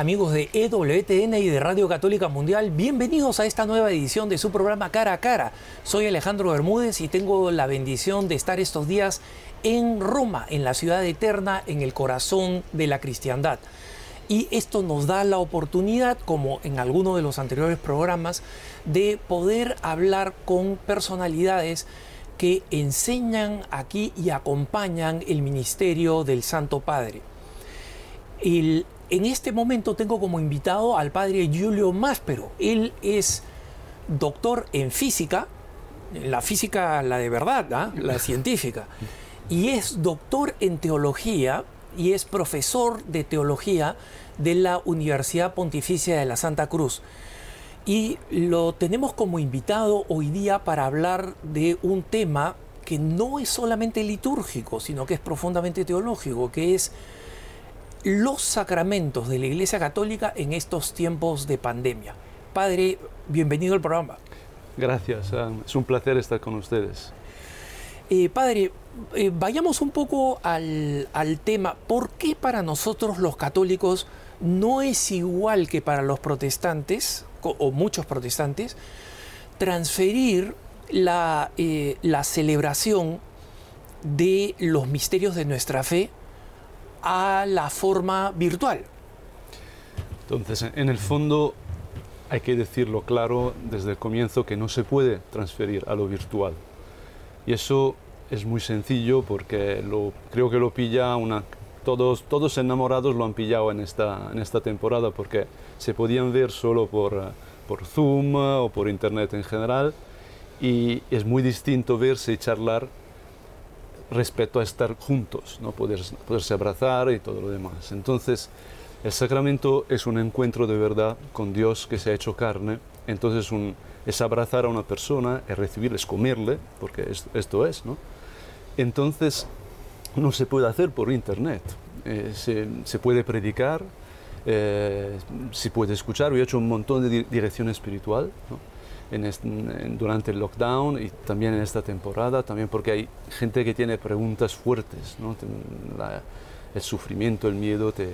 Amigos de EWTN y de Radio Católica Mundial, bienvenidos a esta nueva edición de su programa Cara a Cara. Soy Alejandro Bermúdez y tengo la bendición de estar estos días en Roma, en la ciudad eterna, en el corazón de la cristiandad. Y esto nos da la oportunidad, como en alguno de los anteriores programas, de poder hablar con personalidades que enseñan aquí y acompañan el ministerio del Santo Padre. El en este momento tengo como invitado al padre Giulio Máspero. Él es doctor en física, la física, la de verdad, ¿ah? la científica, y es doctor en teología y es profesor de teología de la Universidad Pontificia de la Santa Cruz. Y lo tenemos como invitado hoy día para hablar de un tema que no es solamente litúrgico, sino que es profundamente teológico, que es los sacramentos de la Iglesia Católica en estos tiempos de pandemia. Padre, bienvenido al programa. Gracias, es un placer estar con ustedes. Eh, padre, eh, vayamos un poco al, tema. ¿Por qué para nosotros los católicos no es igual que para los protestantes, o muchos protestantes, transferir la, eh, la celebración de los misterios de nuestra fe a la forma virtual. Entonces, en el fondo hay que decirlo claro desde el comienzo que no se puede transferir a lo virtual. Y eso es muy sencillo porque creo que lo pilla una... Todos, todos enamorados lo han pillado en esta, en esta temporada porque se podían ver solo por, por Zoom o por Internet en general y es muy distinto verse y charlar respecto a estar juntos, ¿no? Poder, poderse abrazar y todo lo demás. Entonces, el sacramento es un encuentro de verdad con Dios que se ha hecho carne. Entonces, es abrazar a una persona, es recibirle, es comerle, porque esto es, ¿no? Entonces, no se puede hacer por internet. Eh, se, puede predicar, eh, se puede escuchar. Yo he hecho un montón de dirección espiritual. Durante el lockdown y también en esta temporada, también porque hay gente que tiene preguntas fuertes, ¿no? el sufrimiento, el miedo te,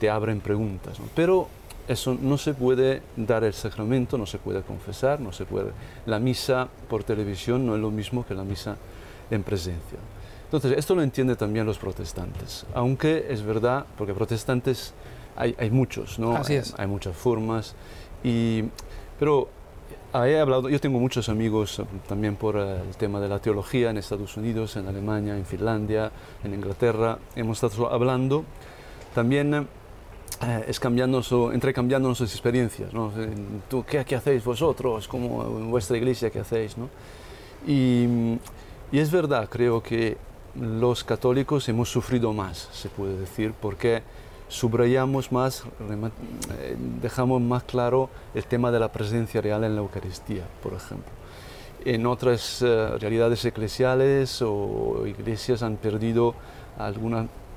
te abren preguntas. Pero eso no se puede dar el sacramento, no se puede confesar, no se puede. La misa por televisión no es lo mismo que la misa en presencia. Entonces, esto lo entienden también los protestantes, aunque es verdad, porque protestantes hay, hay muchos, ¿no? Así es. Hay, hay muchas formas, y, pero he hablado, yo tengo muchos amigos eh, también por eh, el tema de la teología en Estados Unidos, en Alemania, en Finlandia, en Inglaterra. Hemos estado hablando también eh, es cambiando nuestras experiencias. ¿no? ¿Tú, qué, qué, hacéis vosotros? como en vuestra iglesia qué hacéis? ¿no? Y, y es verdad, creo que los católicos hemos sufrido más, se puede decir, porque subrayamos más, eh, dejamos más claro el tema de la presencia real en la Eucaristía, por ejemplo. En otras eh, realidades eclesiales o iglesias han perdido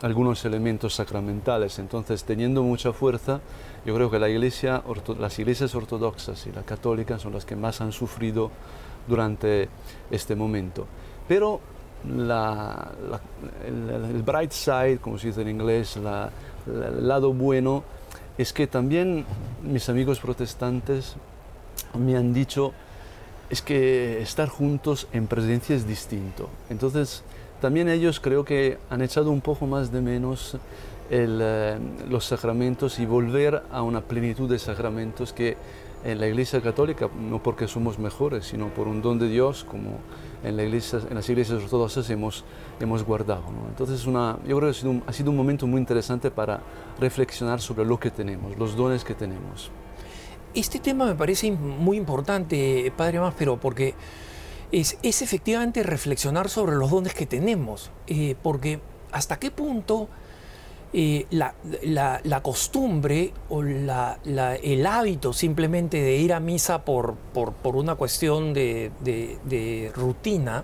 algunos elementos sacramentales. Entonces, teniendo mucha fuerza, yo creo que la iglesia, las iglesias ortodoxas y la católica son las que más han sufrido durante este momento. Pero la, el, bright side, como se dice en inglés, la, el lado bueno es que también mis amigos protestantes me han dicho es que estar juntos en presencia es distinto. Entonces, también ellos creo que han echado un poco más de menos eh, los sacramentos y volver a una plenitud de sacramentos que en la Iglesia Católica, no porque somos mejores, sino por un don de Dios, como en, la iglesia, en las iglesias ortodoxas hemos, hemos guardado. Entonces, una, yo creo que ha sido, un, ha sido un momento muy interesante para reflexionar sobre lo que tenemos, los dones que tenemos. Este tema me parece muy importante, Padre Máspero, porque es, es efectivamente reflexionar sobre los dones que tenemos, eh, porque hasta qué punto eh, la, la, costumbre o la, el hábito simplemente de ir a misa por, por, por una cuestión de, de, rutina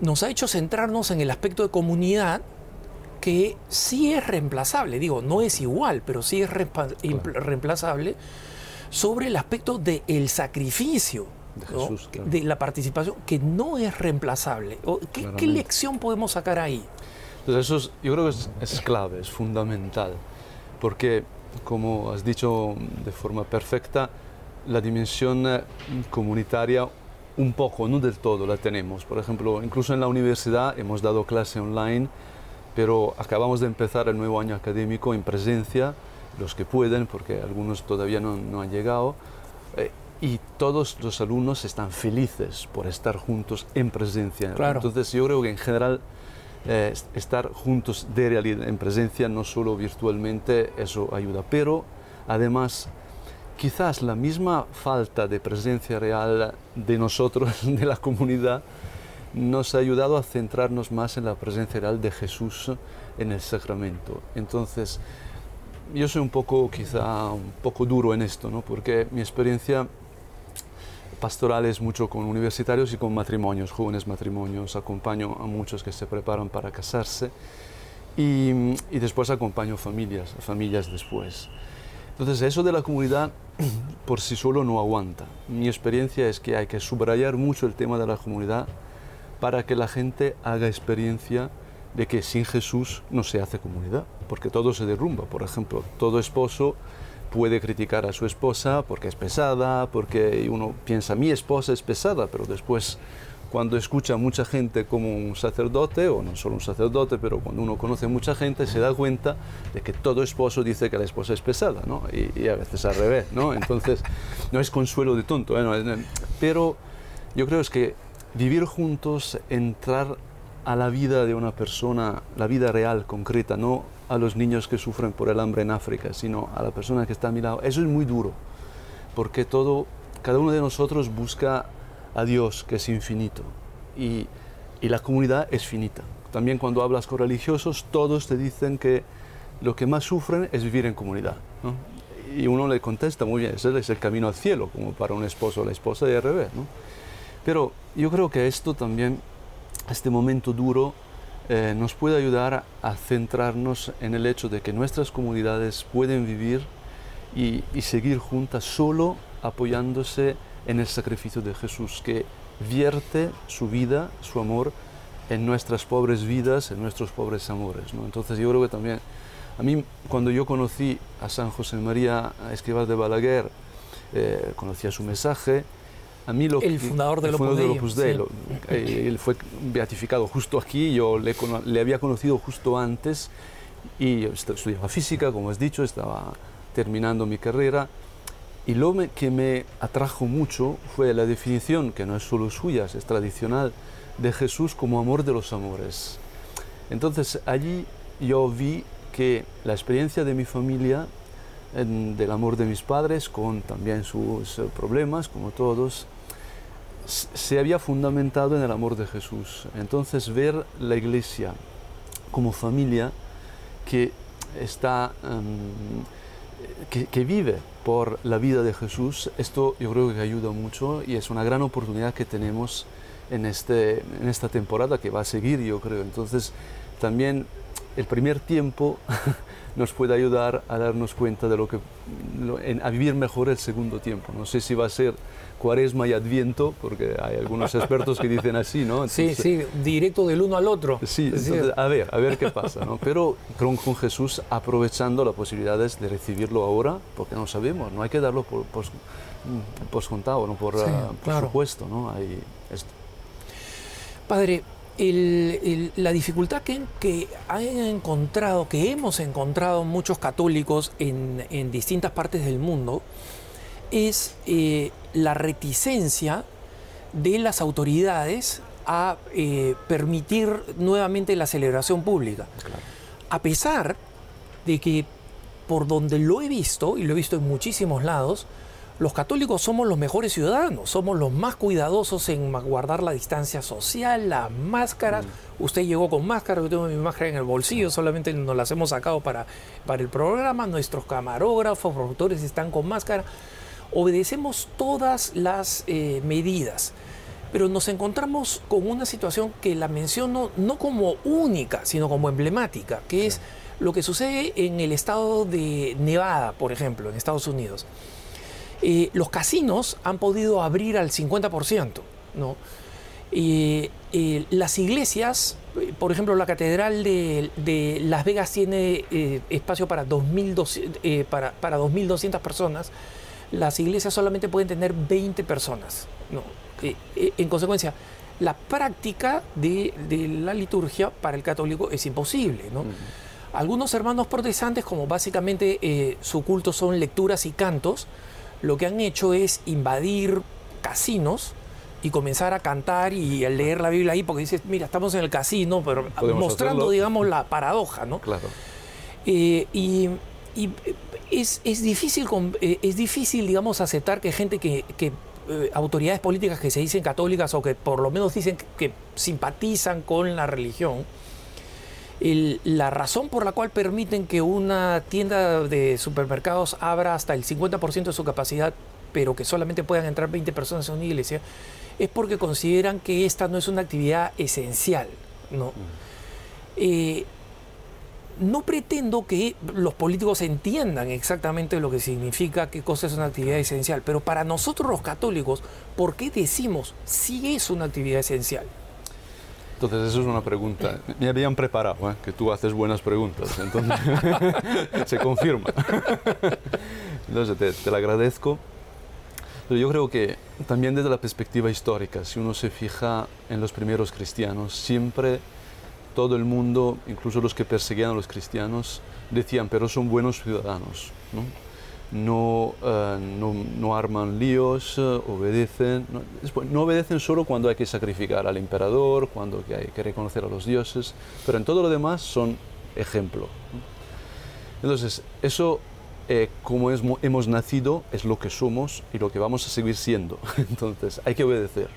nos ha hecho centrarnos en el aspecto de comunidad que sí es reemplazable, digo, no es igual, pero sí es reemplazable sobre el aspecto del el sacrificio. De, la participación, que no es reemplazable. ¿Qué, ¿Qué lección podemos sacar ahí? Entonces eso yo creo que es, clave, es fundamental, porque como has dicho de forma perfecta, la dimensión eh, comunitaria un poco, no del todo, la tenemos. Por ejemplo, incluso en la universidad hemos dado clase online, pero acabamos de empezar el nuevo año académico en presencia, los que pueden, porque algunos todavía no, no han llegado. Eh, y todos los alumnos están felices por estar juntos en presencia. Claro. Entonces yo creo que en general eh, estar juntos de realidad en presencia, no solo virtualmente, eso ayuda. Pero además, quizás la misma falta de presencia real de nosotros, de la comunidad, nos ha ayudado a centrarnos más en la presencia real de Jesús en el sacramento. Entonces, yo soy un poco, quizá, un poco duro en esto, ¿no? porque mi experiencia pastorales mucho con universitarios y con matrimonios, jóvenes matrimonios. Acompaño a muchos que se preparan para casarse y, después acompaño familias, familias después. Entonces eso de la comunidad por sí solo no aguanta. Mi experiencia es que hay que subrayar mucho el tema de la comunidad para que la gente haga experiencia de que sin Jesús no se hace comunidad, porque todo se derrumba. Por ejemplo, todo esposo puede criticar a su esposa porque es pesada, porque uno piensa mi esposa es pesada, pero después cuando escucha a mucha gente como un sacerdote, o no solo un sacerdote, pero cuando uno conoce a mucha gente, se da cuenta de que todo esposo dice que la esposa es pesada, ¿no? Y, a veces al revés, ¿no? Entonces, no es consuelo de tonto, ¿eh? pero yo creo es que vivir juntos, entrar a la vida de una persona, la vida real, concreta, no a los niños que sufren por el hambre en África, sino a la persona que está a mi lado. Eso es muy duro, porque todo, cada uno de nosotros busca a Dios, que es infinito, y, y la comunidad es finita. También cuando hablas con religiosos, todos te dicen que lo que más sufren es vivir en comunidad. Y uno le contesta, muy bien, ese es el camino al cielo, como para un esposo o la esposa y al revés. Pero yo creo que esto también, este momento duro, eh, nos puede ayudar a centrarnos en el hecho de que nuestras comunidades pueden vivir y, seguir juntas solo apoyándose en el sacrificio de Jesús, que vierte su vida, su amor en nuestras pobres vidas, en nuestros pobres amores. ¿no? Entonces yo creo que también, a mí cuando yo conocí a San José María Escribal de Balaguer, eh, conocía su mensaje, el fundador del Opus Dei. Eh, él fue beatificado justo aquí, yo le, le, había conocido justo antes y estudiaba física, como has dicho, estaba terminando mi carrera. Y lo que me atrajo mucho fue la definición, que no es solo suya, es tradicional, de Jesús como amor de los amores. Entonces allí yo vi que la experiencia de mi familia, del amor de mis padres, con también sus eh, problemas, como todos, se había fundamentado en el amor de Jesús. Entonces ver la iglesia como familia que está, em, que, vive por la vida de Jesús, esto yo creo que ayuda mucho y es una gran oportunidad que tenemos en, este, en esta temporada que va a seguir, yo creo. Entonces también el primer tiempo nos puede ayudar a darnos cuenta de lo que, a vivir mejor el segundo tiempo. No sé si va a ser cuaresma y adviento, porque hay algunos expertos que dicen así, ¿no? sí, sí, directo del uno al otro. Sí, a ver, a ver qué pasa, ¿no? Pero con, con, Jesús aprovechando las posibilidades de recibirlo ahora, porque no sabemos, no hay que darlo por, por, por contado, ¿no? por, ah, por supuesto, ¿no? Hay esto. Padre, la dificultad que, que, han encontrado, que hemos encontrado muchos católicos en, en distintas partes del mundo, es eh, la reticencia de las autoridades a eh, permitir nuevamente la celebración pública. A pesar de que por donde lo he visto, y lo he visto en muchísimos lados, los católicos somos los mejores ciudadanos, somos los más cuidadosos en guardar la distancia social, las máscaras. Mm. Usted llegó con máscara, yo tengo mi máscara en el bolsillo, solamente nos las hemos sacado para, para el programa. Nuestros camarógrafos, productores están con máscara. Obedecemos todas las eh, medidas, pero nos encontramos con una situación que la menciono no como única, sino como emblemática, que es lo que sucede en el estado de Nevada, por ejemplo, en Estados Unidos eh, los casinos han podido abrir al 50%, ¿no? Eh, las iglesias por ejemplo, la Catedral de, Las Vegas tiene espacio para 2.200 eh, para, para personas. Las iglesias solamente pueden tener 20 personas. ¿no? en consecuencia, la práctica de, la liturgia para el católico es imposible. ¿no? Algunos hermanos protestantes, como básicamente su culto son lecturas y cantos, lo que han hecho es invadir casinos y comenzar a cantar y a leer la Biblia ahí, porque dices, mira, estamos en el casino, pero mostrando, digamos, la paradoja, ¿no? Claro. Eh, y, es, difícil, eh, es difícil, digamos, aceptar que gente que, eh, autoridades políticas que se dicen católicas o que por lo menos dicen que, simpatizan con la religión, la razón por la cual permiten que una tienda de supermercados abra hasta el 50% de su capacidad, pero que solamente puedan entrar 20 personas en una iglesia, es porque consideran que esta no es una actividad esencial. ¿no? Eh, no pretendo que los políticos entiendan exactamente lo que significa qué cosa es una actividad esencial, pero para nosotros los católicos, ¿por qué decimos si es una actividad esencial? Entonces, eso es una pregunta. Me habían preparado, ¿eh? que tú haces buenas preguntas, entonces se confirma. entonces, te, te lo agradezco. Pero yo creo que también desde la perspectiva histórica, si uno se fija en los primeros cristianos, siempre todo el mundo, incluso los que perseguían a los cristianos, decían, pero son buenos ciudadanos. ¿no? No, eh, no, no, arman líos, eh, obedecen, no, no, obedecen solo cuando hay que sacrificar al emperador, cuando hay que reconocer a los dioses, pero en todo lo demás son ejemplo. Entonces, eso eh, como hemos nacido, es lo que somos y lo que vamos a seguir siendo. Entonces, hay que obedecer.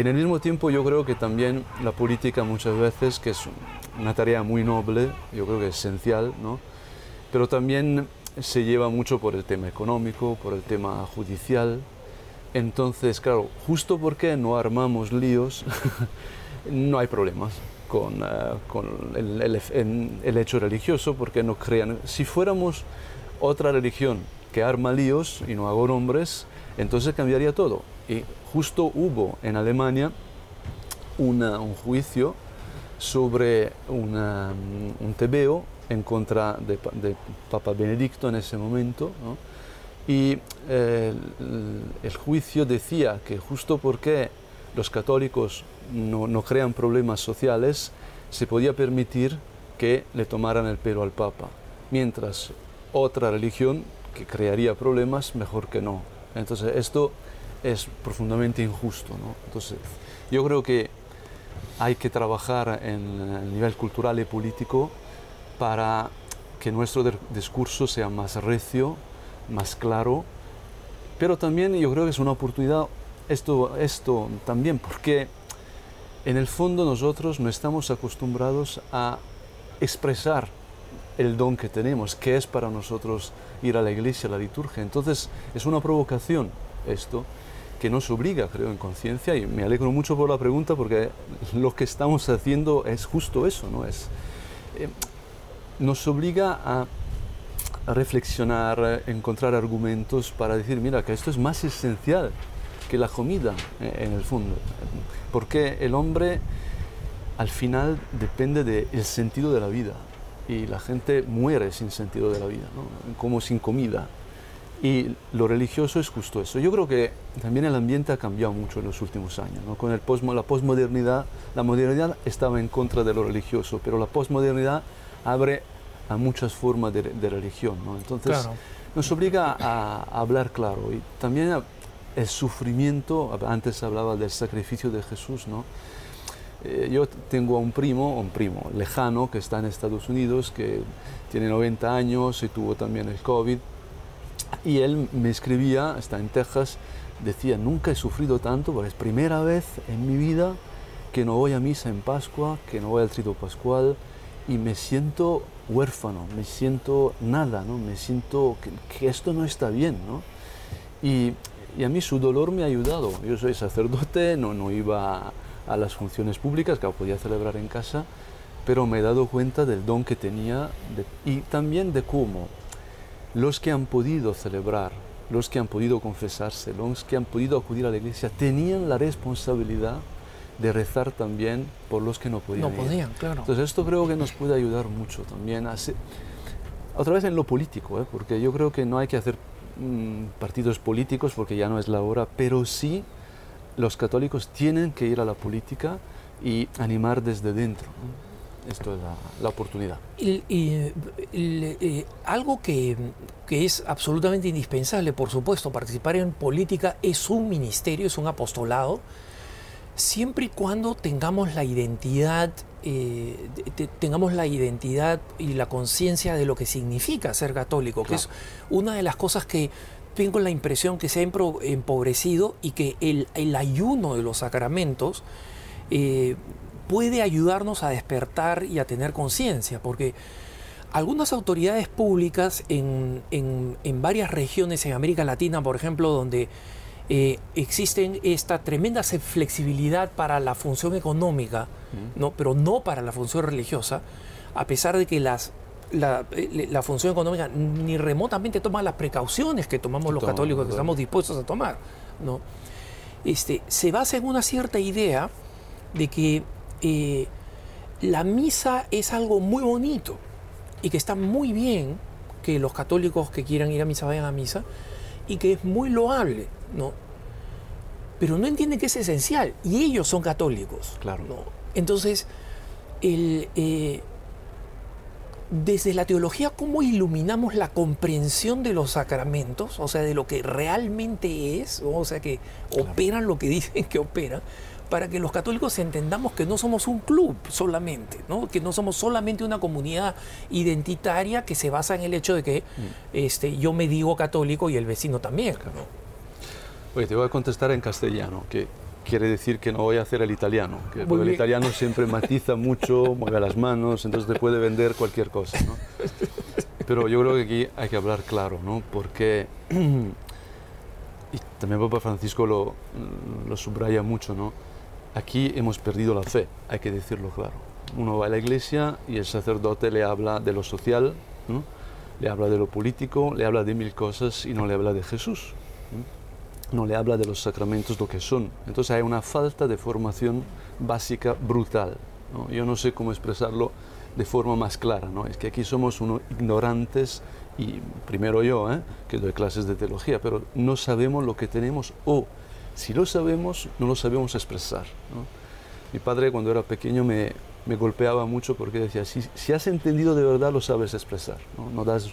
En el mismo tiempo, yo creo que también la política muchas veces, que es una tarea muy noble, yo creo que es esencial, ¿no? pero también se lleva mucho por el tema económico, por el tema judicial. Entonces, claro, justo porque no armamos líos, no hay problemas con, eh, el, el, hecho religioso, porque no crean. Si fuéramos otra religión que arma líos y no hago nombres, entonces cambiaría todo. Y justo hubo en Alemania un juicio sobre una, un tebeo en contra de, Papa Benedicto en ese momento. Y eh, el, el juicio decía que justo porque los católicos no, no, crean problemas sociales, se podía permitir que le tomaran el pelo al Papa, mientras otra religión que crearía problemas, mejor que no. Entonces, esto es profundamente injusto. ¿no? Entonces, yo creo que hay que trabajar en el nivel cultural y político para que nuestro discurso sea más recio, más claro, pero también yo creo que es una oportunidad esto, esto también, porque en el fondo nosotros no estamos acostumbrados a expresar el don que tenemos, que es para nosotros ir a la iglesia, a la liturgia. Entonces es una provocación esto que nos obliga, creo, en conciencia, y me alegro mucho por la pregunta porque lo que estamos haciendo es justo eso, ¿no? Es, eh, nos obliga a, reflexionar, encontrar argumentos para decir, mira, que esto es más esencial que la comida eh, en el fondo. Porque el hombre al final depende del sentido de la vida y la gente muere sin sentido de la vida, como sin comida. Y lo religioso es justo eso. Yo creo que también el ambiente ha cambiado mucho en los últimos años. Con el posmo, la posmodernidad, la modernidad estaba en contra de lo religioso, pero la posmodernidad abre a muchas formas de, religión. Entonces nos obliga a, a, hablar claro y también a, el sufrimiento, antes hablaba del sacrificio de Jesús, ¿no? Eh, yo tengo a un primo, un primo lejano que está en Estados Unidos, que tiene 90 años y tuvo también el COVID, y él me escribía, está en Texas, decía, nunca he sufrido tanto, porque es primera vez en mi vida que no voy a misa en Pascua, que no voy al trito pascual, y me siento huérfano, me siento nada, ¿no? me siento que, esto no está bien. ¿no? Y y a mí su dolor me ha ayudado. Yo soy sacerdote, no, no iba a, las funciones públicas, que podía celebrar en casa, pero me he dado cuenta del don que tenía y también de cómo los que han podido celebrar, los que han podido confesarse, los que han podido acudir a la iglesia, tenían la responsabilidad de rezar también por los que no podían. No podían, claro. Entonces esto creo que nos puede ayudar mucho también a otra vez en lo político, ¿eh? porque yo creo que no hay que hacer mm, partidos políticos porque ya no es la hora, pero sí los católicos tienen que ir a la política y animar desde dentro. Esto es la, oportunidad. Y, algo que, que, es absolutamente indispensable, por supuesto, participar en política es un ministerio, es un apostolado, siempre y cuando tengamos la identidad, eh, tengamos la identidad y la conciencia de lo que significa ser católico, que es una de las cosas que tengo la impresión que se ha empobrecido y que el, el ayuno de los sacramentos eh, puede ayudarnos a despertar y a tener conciencia, porque algunas autoridades públicas en, en, varias regiones en América Latina, por ejemplo, donde eh, existen esta tremenda flexibilidad para la función económica, ¿no? pero no para la función religiosa, a pesar de que las, la, eh, la, función económica ni remotamente toma las precauciones que tomamos los católicos, que estamos dispuestos a tomar. ¿no? Este, se basa en una cierta idea de que eh, la misa es algo muy bonito y que está muy bien que los católicos que quieran ir a misa vayan a misa y que es muy loable, ¿no? Pero no entienden que es esencial y ellos son católicos. Claro. Entonces, eh, desde la teología, ¿cómo iluminamos la comprensión de los sacramentos? O sea, de lo que realmente es, o sea, que operan lo que dicen que operan para que los católicos entendamos que no somos un club solamente, ¿no? que no somos solamente una comunidad identitaria que se basa en el hecho de que mm. este, yo me digo católico y el vecino también. Oye, te voy a contestar en castellano, que quiere decir que no voy a hacer el italiano, que porque el italiano siempre matiza mucho, mueve las manos, entonces te puede vender cualquier cosa. ¿no? Pero yo creo que aquí hay que hablar claro, ¿no? porque y también Papa Francisco lo, lo subraya mucho, ¿no? Aquí hemos perdido la fe, hay que decirlo claro. Uno va a la iglesia y el sacerdote le habla de lo social, le habla de lo político, le habla de mil cosas y no le habla de Jesús. ¿no? le habla de los sacramentos lo que son. Entonces hay una falta de formación básica brutal. Yo no sé cómo expresarlo de forma más clara. ¿no? Es que aquí somos unos ignorantes y primero yo, ¿eh? que doy clases de teología, pero no sabemos lo que tenemos o si lo sabemos, no lo sabemos expresar. Mi padre cuando era pequeño me, me golpeaba mucho porque decía, si, si, has entendido de verdad, lo sabes expresar. ¿no? no das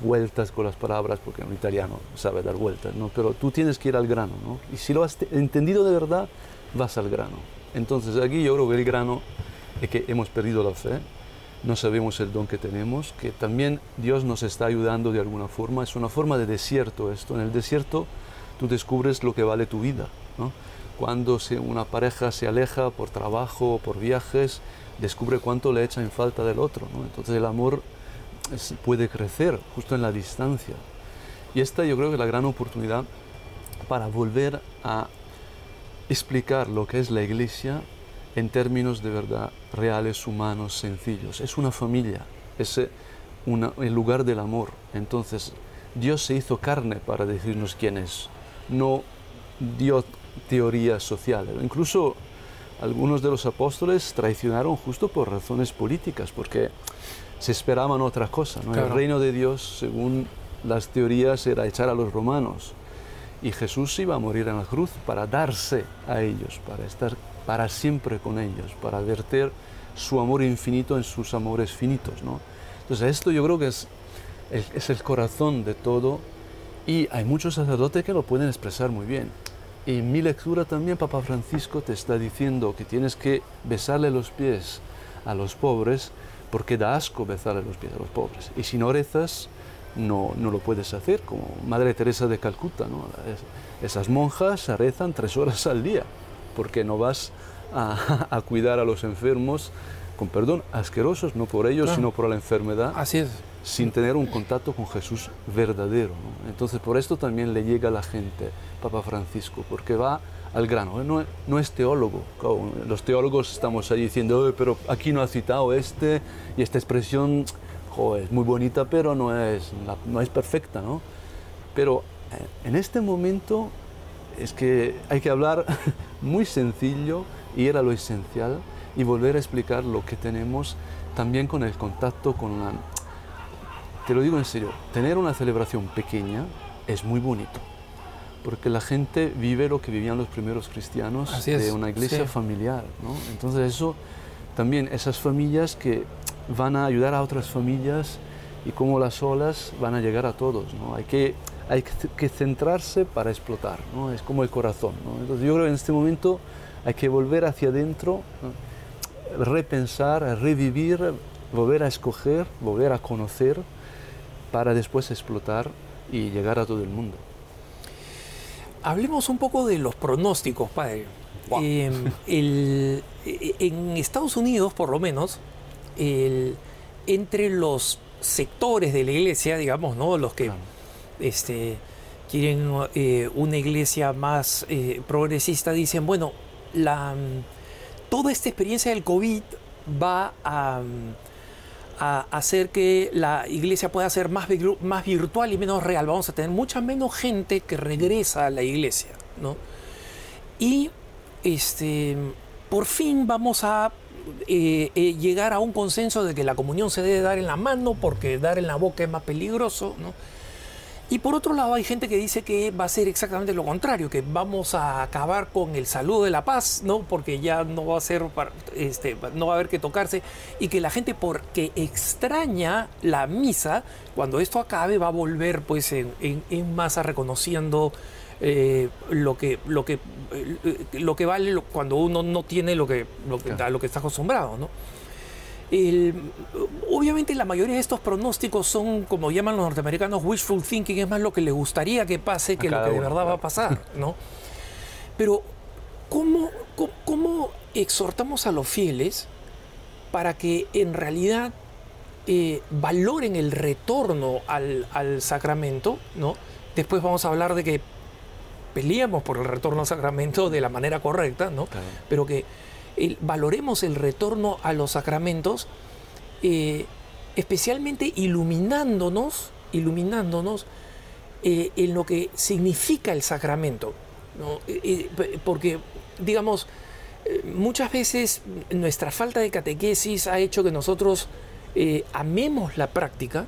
vueltas con las palabras, porque un italiano sabe dar vueltas, ¿no? pero tú tienes que ir al grano. ¿no? Y si lo has entendido de verdad, vas al grano. Entonces aquí yo creo que el grano es que hemos perdido la fe, no sabemos el don que tenemos, que también Dios nos está ayudando de alguna forma. Es una forma de desierto esto. En el desierto tú descubres lo que vale tu vida. Cuando una pareja se aleja por trabajo o por viajes, descubre cuánto le echa en falta del otro. Entonces el amor puede crecer justo en la distancia. Y esta yo creo que es la gran oportunidad para volver a explicar lo que es la iglesia en términos de verdad reales, humanos, sencillos. Es una familia, es eh, el lugar del amor. Entonces, Dios se hizo carne para decirnos quién es no dio teorías sociales. Incluso algunos de los apóstoles traicionaron justo por razones políticas, porque se esperaban otra cosa. El reino de Dios, según las teorías, era echar a los romanos. Y Jesús iba a morir en la cruz para darse a ellos, para estar para siempre con ellos, para verter su amor infinito en sus amores finitos. ¿no? Entonces esto yo creo que es es el corazón de todo y hay muchos sacerdotes que lo pueden expresar muy bien. Y en mi lectura también Papa Francisco te está diciendo que tienes que besarle los pies a los pobres porque da asco besarle los pies a los pobres. Y si no rezas, no, no lo puedes hacer, como Madre Teresa de Calcuta. ¿no? esas monjas rezan tres horas al día porque no vas a, a cuidar a los enfermos, con perdón, asquerosos, no por ellos, sino por la enfermedad. Así es sin tener un contacto con Jesús verdadero. Entonces, por esto también le llega a la gente, Papa Francisco, porque va al grano. No, es teólogo. Los teólogos estamos ahí diciendo, pero aquí no ha citado este, y esta expresión es muy bonita, pero no es, no es perfecta. ¿no? Pero eh, en este momento es que hay que hablar muy sencillo, ir a lo esencial y volver a explicar lo que tenemos también con el contacto con la... Te lo digo en serio, tener una celebración pequeña es muy bonito, porque la gente vive lo que vivían los primeros cristianos de una iglesia familiar, ¿no? Entonces eso también, esas familias que van a ayudar a otras familias y como las olas van a llegar a todos, ¿no? Hay que, hay que centrarse para explotar, ¿no? Es como el corazón, ¿no? Entonces yo creo que en este momento hay que volver hacia adentro, repensar, revivir, volver a escoger, volver a conocer para después explotar y llegar a todo el mundo. Hablemos un poco de los pronósticos, padre. Em, e, en Estados Unidos, por lo menos, entre los sectores de la iglesia, digamos, ¿no? los que este, quieren eh, una iglesia más eh, progresista, dicen, bueno, la, toda esta experiencia del COVID va a, hacer que la iglesia pueda ser más, más virtual y menos real. Vamos a tener mucha menos gente que regresa a la iglesia. ¿no? Y este, por fin vamos a eh, eh, llegar a un consenso de que la comunión se debe dar en la mano porque dar en la boca es más peligroso. ¿no? Y por otro lado hay gente que dice que va a ser exactamente lo contrario, que vamos a acabar con el saludo de la paz, ¿no? Porque ya no va a ser este, no va a haber que tocarse y que la gente porque extraña la misa, cuando esto acabe va a volver pues en, masa reconociendo eh, lo que lo que eh, lo que vale cuando uno no tiene lo que lo que, lo que está acostumbrado, ¿no? Obviamente la mayoría de estos pronósticos son, como llaman los norteamericanos, wishful thinking, es más lo que les gustaría que pase que lo que de verdad va a pasar, ¿no? Pero, ¿cómo, cómo, exhortamos a los fieles para que en realidad eh, valoren el retorno al, sacramento, ¿no? Después vamos a hablar de que peleamos por el retorno al sacramento de la manera correcta, ¿no? Pero que valoremos el retorno a los sacramentos, eh, especialmente iluminándonos, iluminándonos eh, en lo que significa el sacramento. Eh, porque, digamos, muchas veces nuestra falta de catequesis ha hecho que nosotros amemos la práctica,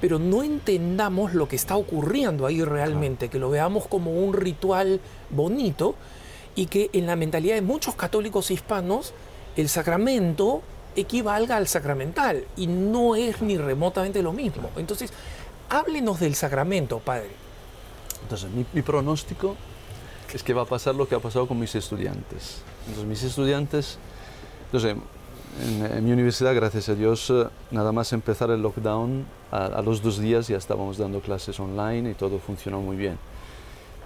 pero no entendamos lo que está ocurriendo ahí realmente, que lo veamos como un ritual bonito, y que en la mentalidad de muchos católicos hispanos el sacramento equivalga al sacramental y no es ni remotamente lo mismo. Entonces, háblenos del sacramento, padre. Entonces, mi, pronóstico es que va a pasar lo que ha pasado con mis estudiantes. Entonces, mis estudiantes, entonces, en, mi universidad, gracias a Dios, eh, nada más empezar el lockdown, a, a los dos días ya estábamos dando clases online y todo funcionó muy bien.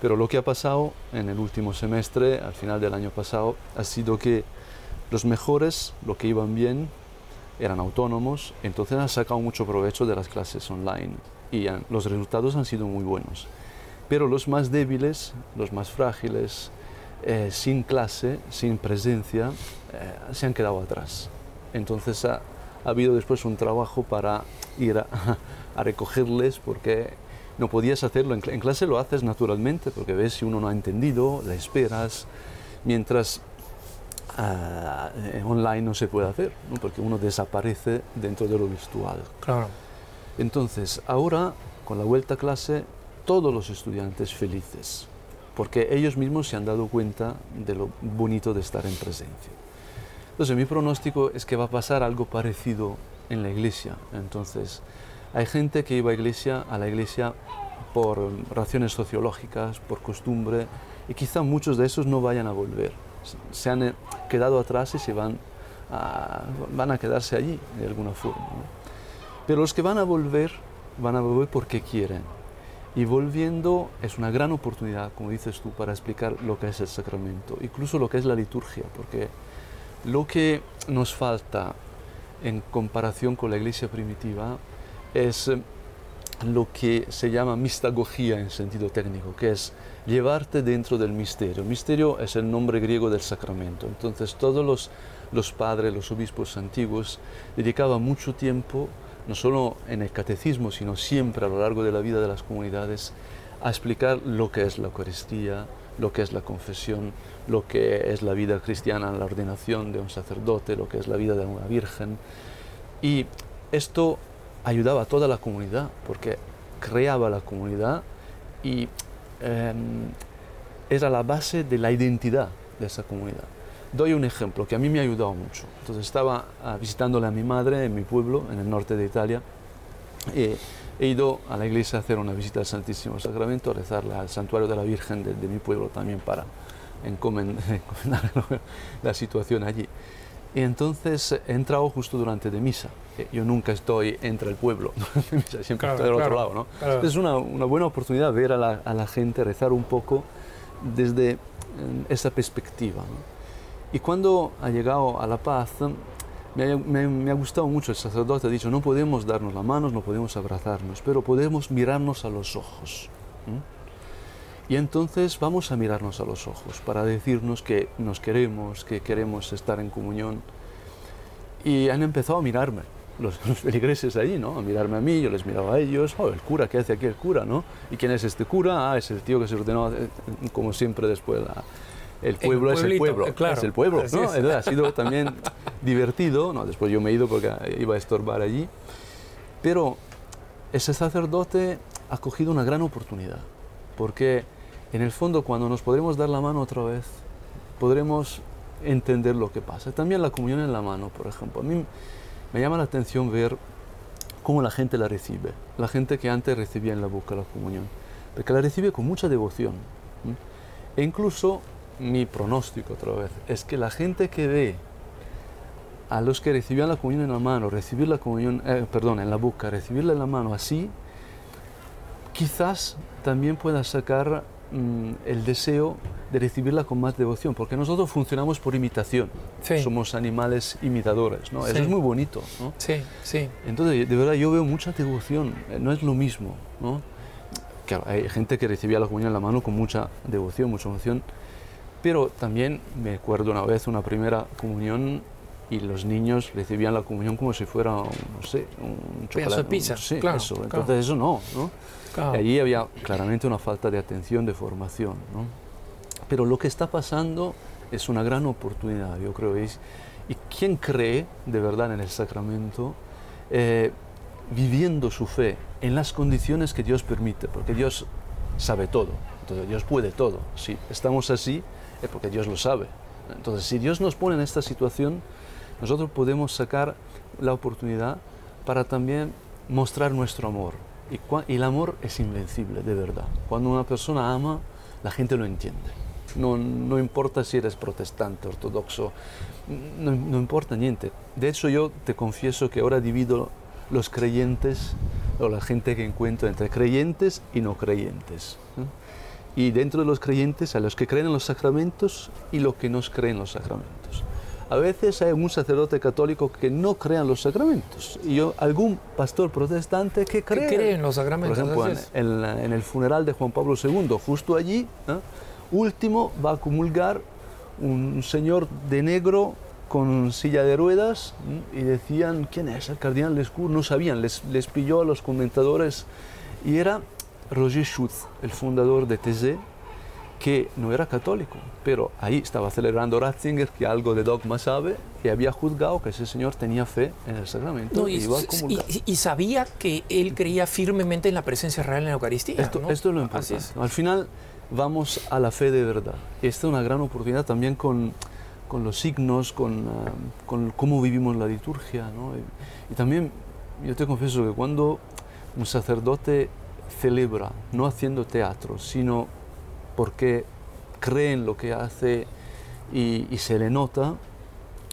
Pero lo que ha pasado en el último semestre, al final del año pasado, ha sido que los mejores, lo que iban bien, eran autónomos, entonces han sacado mucho provecho de las clases online y los resultados han sido muy buenos. Pero los más débiles, los más frágiles, eh, sin clase, sin presencia, eh, se han quedado atrás. Entonces ha, habido después un trabajo para ir a recogerles porque no podías hacerlo. En, clase lo haces naturalmente porque ves si uno no ha entendido, le esperas, mientras ah, online no se puede hacer, porque uno desaparece dentro de lo virtual. Claro. Entonces, ahora, con la vuelta a clase, todos los estudiantes felices, porque ellos mismos se han dado cuenta de lo bonito de estar en presencia. Entonces, mi pronóstico es que va a pasar algo parecido en la iglesia. Entonces, hay gente que iba a, iglesia, a la iglesia por razones sociológicas, por costumbre, y quizá muchos de esos no vayan a volver. Se han eh, quedado atrás y se van a, van a quedarse allí de alguna forma. Pero los que van a volver, van a volver porque quieren. Y volviendo es una gran oportunidad, como dices tú, para explicar lo que es el sacramento, incluso lo que es la liturgia, porque lo que nos falta en comparación con la iglesia primitiva es eh, lo que se llama mistagogía en sentido técnico, que es llevarte dentro del misterio. Misterio es el nombre griego del sacramento. Entonces todos los, los padres, los obispos antiguos dedicaban mucho tiempo, no solo en el catecismo, sino siempre a lo largo de la vida de las comunidades, a explicar lo que es la Eucaristía, lo que es la confesión, lo que es la vida cristiana la ordenación de un sacerdote, lo que es la vida de una virgen. Y esto ayudaba a toda la comunidad, porque creaba la comunidad y em, era la base de la identidad de esa comunidad. Doy un ejemplo que a mí me ha ayudado mucho. Entonces estaba ah, visitándole a mi madre en mi pueblo, en el norte de Italia, y he ido a la iglesia a hacer una visita al Santísimo Sacramento, a rezar al santuario de la Virgen de, mi pueblo también para encomendar la situación allí. Y entonces he entrado justo durante de misa. Yo nunca estoy entre el pueblo, siempre estoy del otro lado. ¿no? Es una, una, buena oportunidad ver a la, a la, gente rezar un poco desde eh, esa perspectiva. Y cuando ha llegado a la paz, me ha, gustado mucho el sacerdote, ha dicho, no podemos darnos las manos, no podemos abrazarnos, pero podemos mirarnos a los ojos. Y entonces vamos a mirarnos a los ojos para decirnos que nos queremos, que queremos estar en comunión. Y han empezado a mirarme, los, los feligreses allí, ¿no? A mirarme a mí, yo les miraba a ellos, oh, el cura, ¿qué hace aquí el cura, no? ¿Y quién es este cura? Ah, es el tío que se ordenó, eh, como siempre después la, el pueblo es el pueblo, claro, es el pueblo, ¿no? ha sido también divertido, no, después yo me he ido porque iba a estorbar allí, pero ese sacerdote ha cogido una gran oportunidad, porque en el fondo cuando nos podremos dar la mano otra vez, podremos entender lo que pasa. También la comunión en la mano, por ejemplo. A mí me llama la atención ver cómo la gente la recibe, la gente que antes recibía en la boca la comunión, porque la recibe con mucha devoción. E incluso mi pronóstico otra vez es que la gente que ve a los que recibían la comunión en la mano, recibir la comunión, eh, perdón, en la boca, recibirla en la mano así, quizás también pueda sacar mm, el deseo de recibirla con más devoción, porque nosotros funcionamos por imitación, somos animales imitadores, ¿no? Eso es muy bonito, ¿no? Sí, sí. Entonces, de verdad, yo veo mucha devoción, eh, no es lo mismo, ¿no? Claro, hay gente que recibía la comunión en la mano con mucha devoción, mucha emoción, pero también me acuerdo una vez una primera comunión y los niños recibían la comunión como si fuera, no sé, un chocolate. de pizza, sí, claro, eso. Entonces eso no, ¿no? allí había claramente una falta de atención, de formación, ¿no? Pero lo que está pasando es una gran oportunidad, yo creo. Y, y quien cree de verdad en el sacramento, eh, viviendo su fe en las condiciones que Dios permite, porque Dios sabe todo, entonces Dios puede todo. Si estamos así, es porque Dios lo sabe. Entonces, si Dios nos pone en esta situación, nosotros podemos sacar la oportunidad para también mostrar nuestro amor. Y, el amor es invencible, de verdad. Cuando una persona ama, la gente lo entiende. No, importa si eres protestante, ortodoxo, no, no, importa niente. De hecho, yo te confieso que ahora divido los creyentes o la gente que encuentro entre creyentes y no creyentes y dentro de los creyentes a los que creen en los sacramentos y los que no creen en los sacramentos. A veces hay un sacerdote católico que no cree en los sacramentos y yo, algún pastor protestante que cree, en los sacramentos. Por ejemplo, en, el funeral de Juan Pablo II, justo allí, último va a comulgar un señor de negro con silla de ruedas y decían, ¿quién es? El cardenal Lescourt, no sabían, les, les pilló a los comentadores y era Roger Schutz, el fundador de TZ, que no era católico, pero ahí estaba celebrando Ratzinger, que algo de dogma sabe, y había juzgado que ese señor tenía fe en el sacramento y, y, sabía que él creía firmemente en la presencia real en la Eucaristía. Esto, esto es lo importante. Al final vamos a la fe de verdad. Esta es una gran oportunidad también con, con los signos, con, ah, con, cómo vivimos la liturgia. ¿no? y también yo te confieso que cuando un sacerdote celebra, no haciendo teatro, sino porque cree en lo que hace y, se le nota,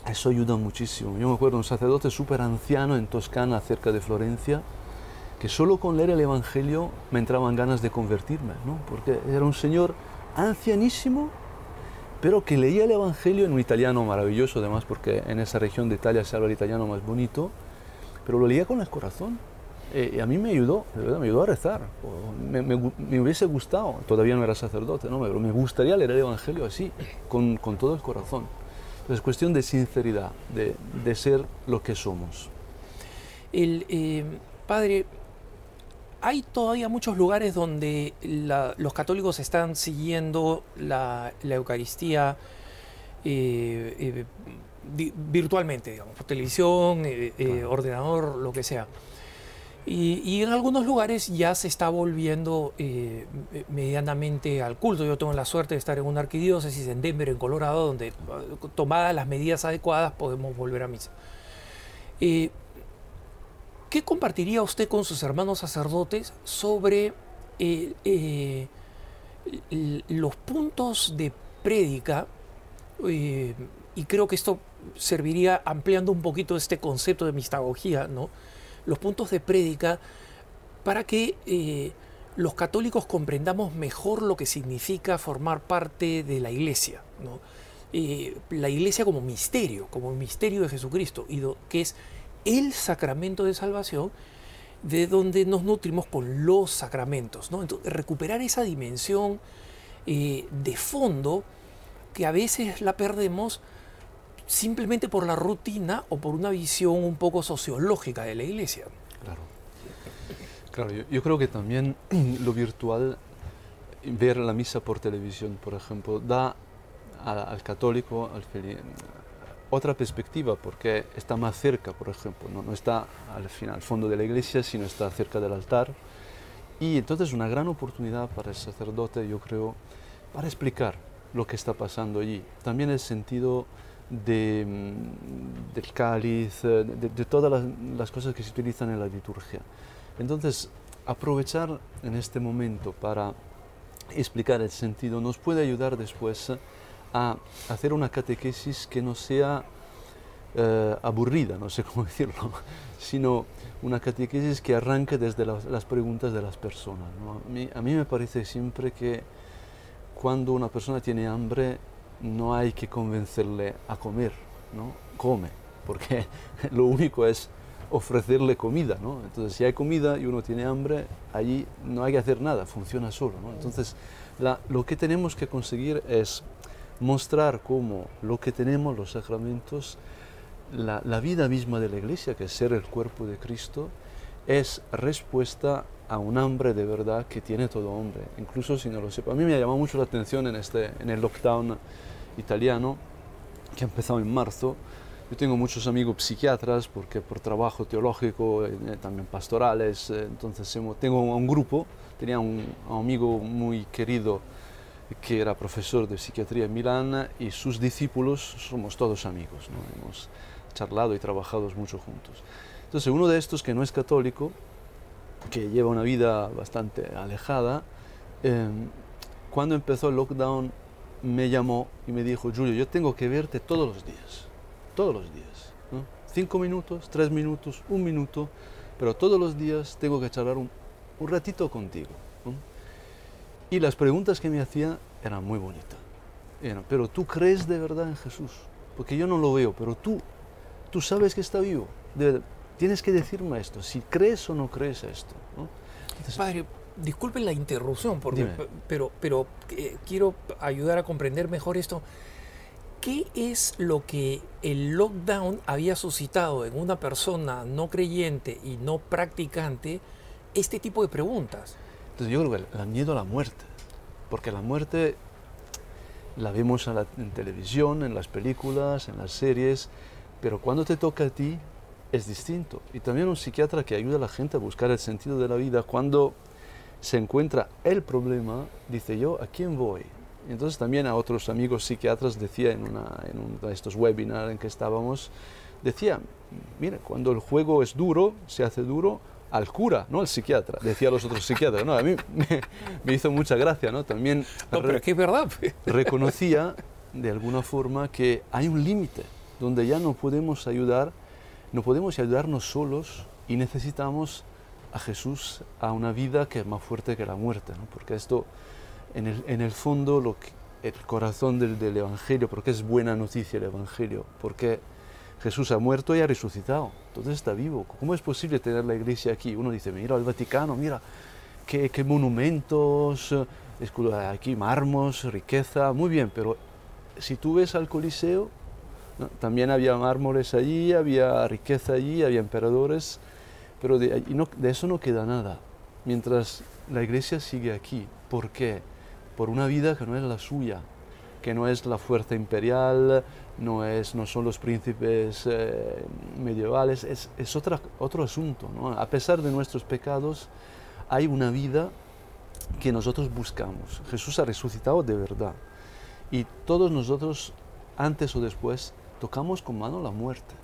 eso ayuda muchísimo. Yo me acuerdo un sacerdote súper anciano en Toscana, cerca de Florencia, que solo con leer el Evangelio me entraban ganas de convertirme, ¿no? porque era un señor ancianísimo, pero que leía el Evangelio en un italiano maravilloso, además, porque en esa región de Italia se habla el italiano más bonito, pero lo leía con el corazón eh, a mí me ayudó, de verdad, me ayudó a rezar. Me, me, hubiese gustado, todavía no era sacerdote, ¿no? pero me gustaría leer el Evangelio así, con, con todo el corazón. es cuestión de sinceridad, de, de ser lo que somos. El, eh, padre, hay todavía muchos lugares donde los católicos están siguiendo la, Eucaristía eh, eh, virtualmente, digamos, por televisión, eh, ordenador, lo que sea. Y, en algunos lugares ya se está volviendo medianamente al culto. Yo tengo la suerte de estar en una arquidiócesis en Denver, en Colorado, donde tomadas las medidas adecuadas podemos volver a misa. ¿Qué compartiría usted con sus hermanos sacerdotes sobre eh, eh, los puntos de prédica? Eh, y creo que esto serviría ampliando un poquito este concepto de mistagogía, ¿no? Los puntos de prédica para que los católicos comprendamos mejor lo que significa formar parte de la iglesia, ¿no? la iglesia como misterio, como misterio de Jesucristo, y que es el sacramento de salvación de donde nos nutrimos con los sacramentos. ¿no? Entonces, recuperar esa dimensión eh, de fondo que a veces la perdemos simplemente por la rutina o por una visión un poco sociológica de la iglesia. Claro, claro yo, creo que también lo virtual, ver la misa por televisión, por ejemplo, da al católico, al, otra perspectiva porque está más cerca, por ejemplo, no, no está al, final, al fondo de la iglesia, sino está cerca del altar. Y entonces una gran oportunidad para el sacerdote, yo creo, para explicar lo que está pasando allí. También el sentido mm, del cáliz, de, de todas las, las, cosas que se utilizan en la liturgia. Entonces, aprovechar en este momento para explicar el sentido nos puede ayudar después a hacer una catequesis que no sea eh, aburrida, no sé cómo decirlo, sino una catequesis que arranque desde las, preguntas de las personas. A, mí, me parece siempre que cuando una persona tiene hambre no hay que convencerle a comer, ¿no? come, porque lo único es ofrecerle comida, ¿no? Entonces, si hay comida y uno tiene hambre, allí no hay que hacer nada, funciona solo, ¿no? Entonces, lo que tenemos que conseguir es mostrar cómo lo que tenemos, los sacramentos, la, vida misma de la iglesia, que es ser el cuerpo de Cristo, es respuesta a un hambre de verdad que tiene todo hombre, incluso si no lo sepa. A mí me ha llamado mucho la atención en, este, en el lockdown italiano, que ha empezado en marzo. Yo tengo muchos amigos psiquiatras, porque por trabajo teológico, eh, también pastorales, eh, entonces tengo un, grupo, tenía un amigo muy querido, que era profesor de psiquiatría en Milán y sus discípulos somos todos amigos, hemos charlado y trabajado mucho juntos. Entonces uno de estos que no es católico, que lleva una vida bastante alejada, em, cuando empezó el lockdown me llamó y me dijo, Julio, yo tengo que verte todos los días, todos los días, cinco minutos, tres minutos, un minuto, pero todos los días tengo que charlar un, un ratito contigo. Y las preguntas que me hacía eran muy bonitas. pero tú crees de verdad en Jesús, porque yo no lo veo, pero tú, tú sabes que está vivo. tienes que decirme esto, si crees o no crees esto. Padre, disculpen la interrupción, porque, pero, pero eh, quiero ayudar a comprender mejor esto. ¿Qué es lo que el lockdown había suscitado en una persona no creyente y no practicante este tipo de preguntas? Entonces yo creo que el miedo a la muerte, porque la muerte la vemos en, televisión, en las películas, en las series, pero cuando te toca a ti es distinto. Y también un psiquiatra que ayuda a la gente a buscar el sentido de la vida, cuando se encuentra el problema, dice yo, ¿a quién voy? entonces también a otros amigos psiquiatras decía en, una, en uno de estos webinars en que estábamos, decía, mira, cuando el juego es duro, se hace duro, al cura, no al psiquiatra, decía los otros psiquiatras. No, a mí me, hizo mucha gracia, ¿no? También no, pero que es verdad. reconocía de alguna forma que hay un límite donde ya no podemos ayudar, no podemos ayudarnos solos y necesitamos a Jesús a una vida que es más fuerte que la muerte, ¿no? Porque esto, en el, en el fondo, lo que, el corazón del, del Evangelio, porque es buena noticia el Evangelio, porque Jesús ha muerto y ha resucitado, entonces está vivo. ¿Cómo es posible tener la iglesia aquí? Uno dice, mira el Vaticano, mira qué, qué monumentos, aquí mármos, riqueza, muy bien, pero si tú ves al Coliseo, también había mármoles allí, había riqueza allí, había emperadores, pero de, eso no queda nada. mientras la iglesia sigue aquí. ¿Por qué? Por una vida que no es la suya, que no es la fuerza imperial, no, es, no son los príncipes eh, medievales, es, es otra, otro asunto. ¿no? A pesar de nuestros pecados, hay una vida que nosotros buscamos. Jesús ha resucitado de verdad. Y todos nosotros, antes o después, tocamos con mano la muerte.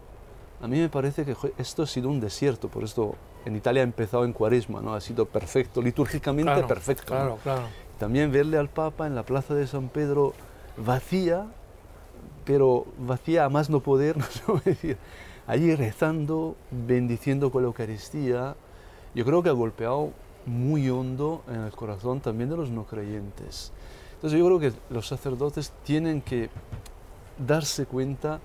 A mí me parece que esto ha sido un desierto, por esto en Italia ha empezado en cuaresma, ¿no? ha sido perfecto, litúrgicamente perfecto. Claro, claro. También verle al Papa en la plaza de San Pedro vacía, pero vacía a más no poder, no sé decir, allí rezando, bendiciendo con la Eucaristía, yo creo que ha golpeado muy hondo en el corazón también de los no creyentes. Entonces yo creo que los sacerdotes tienen que darse cuenta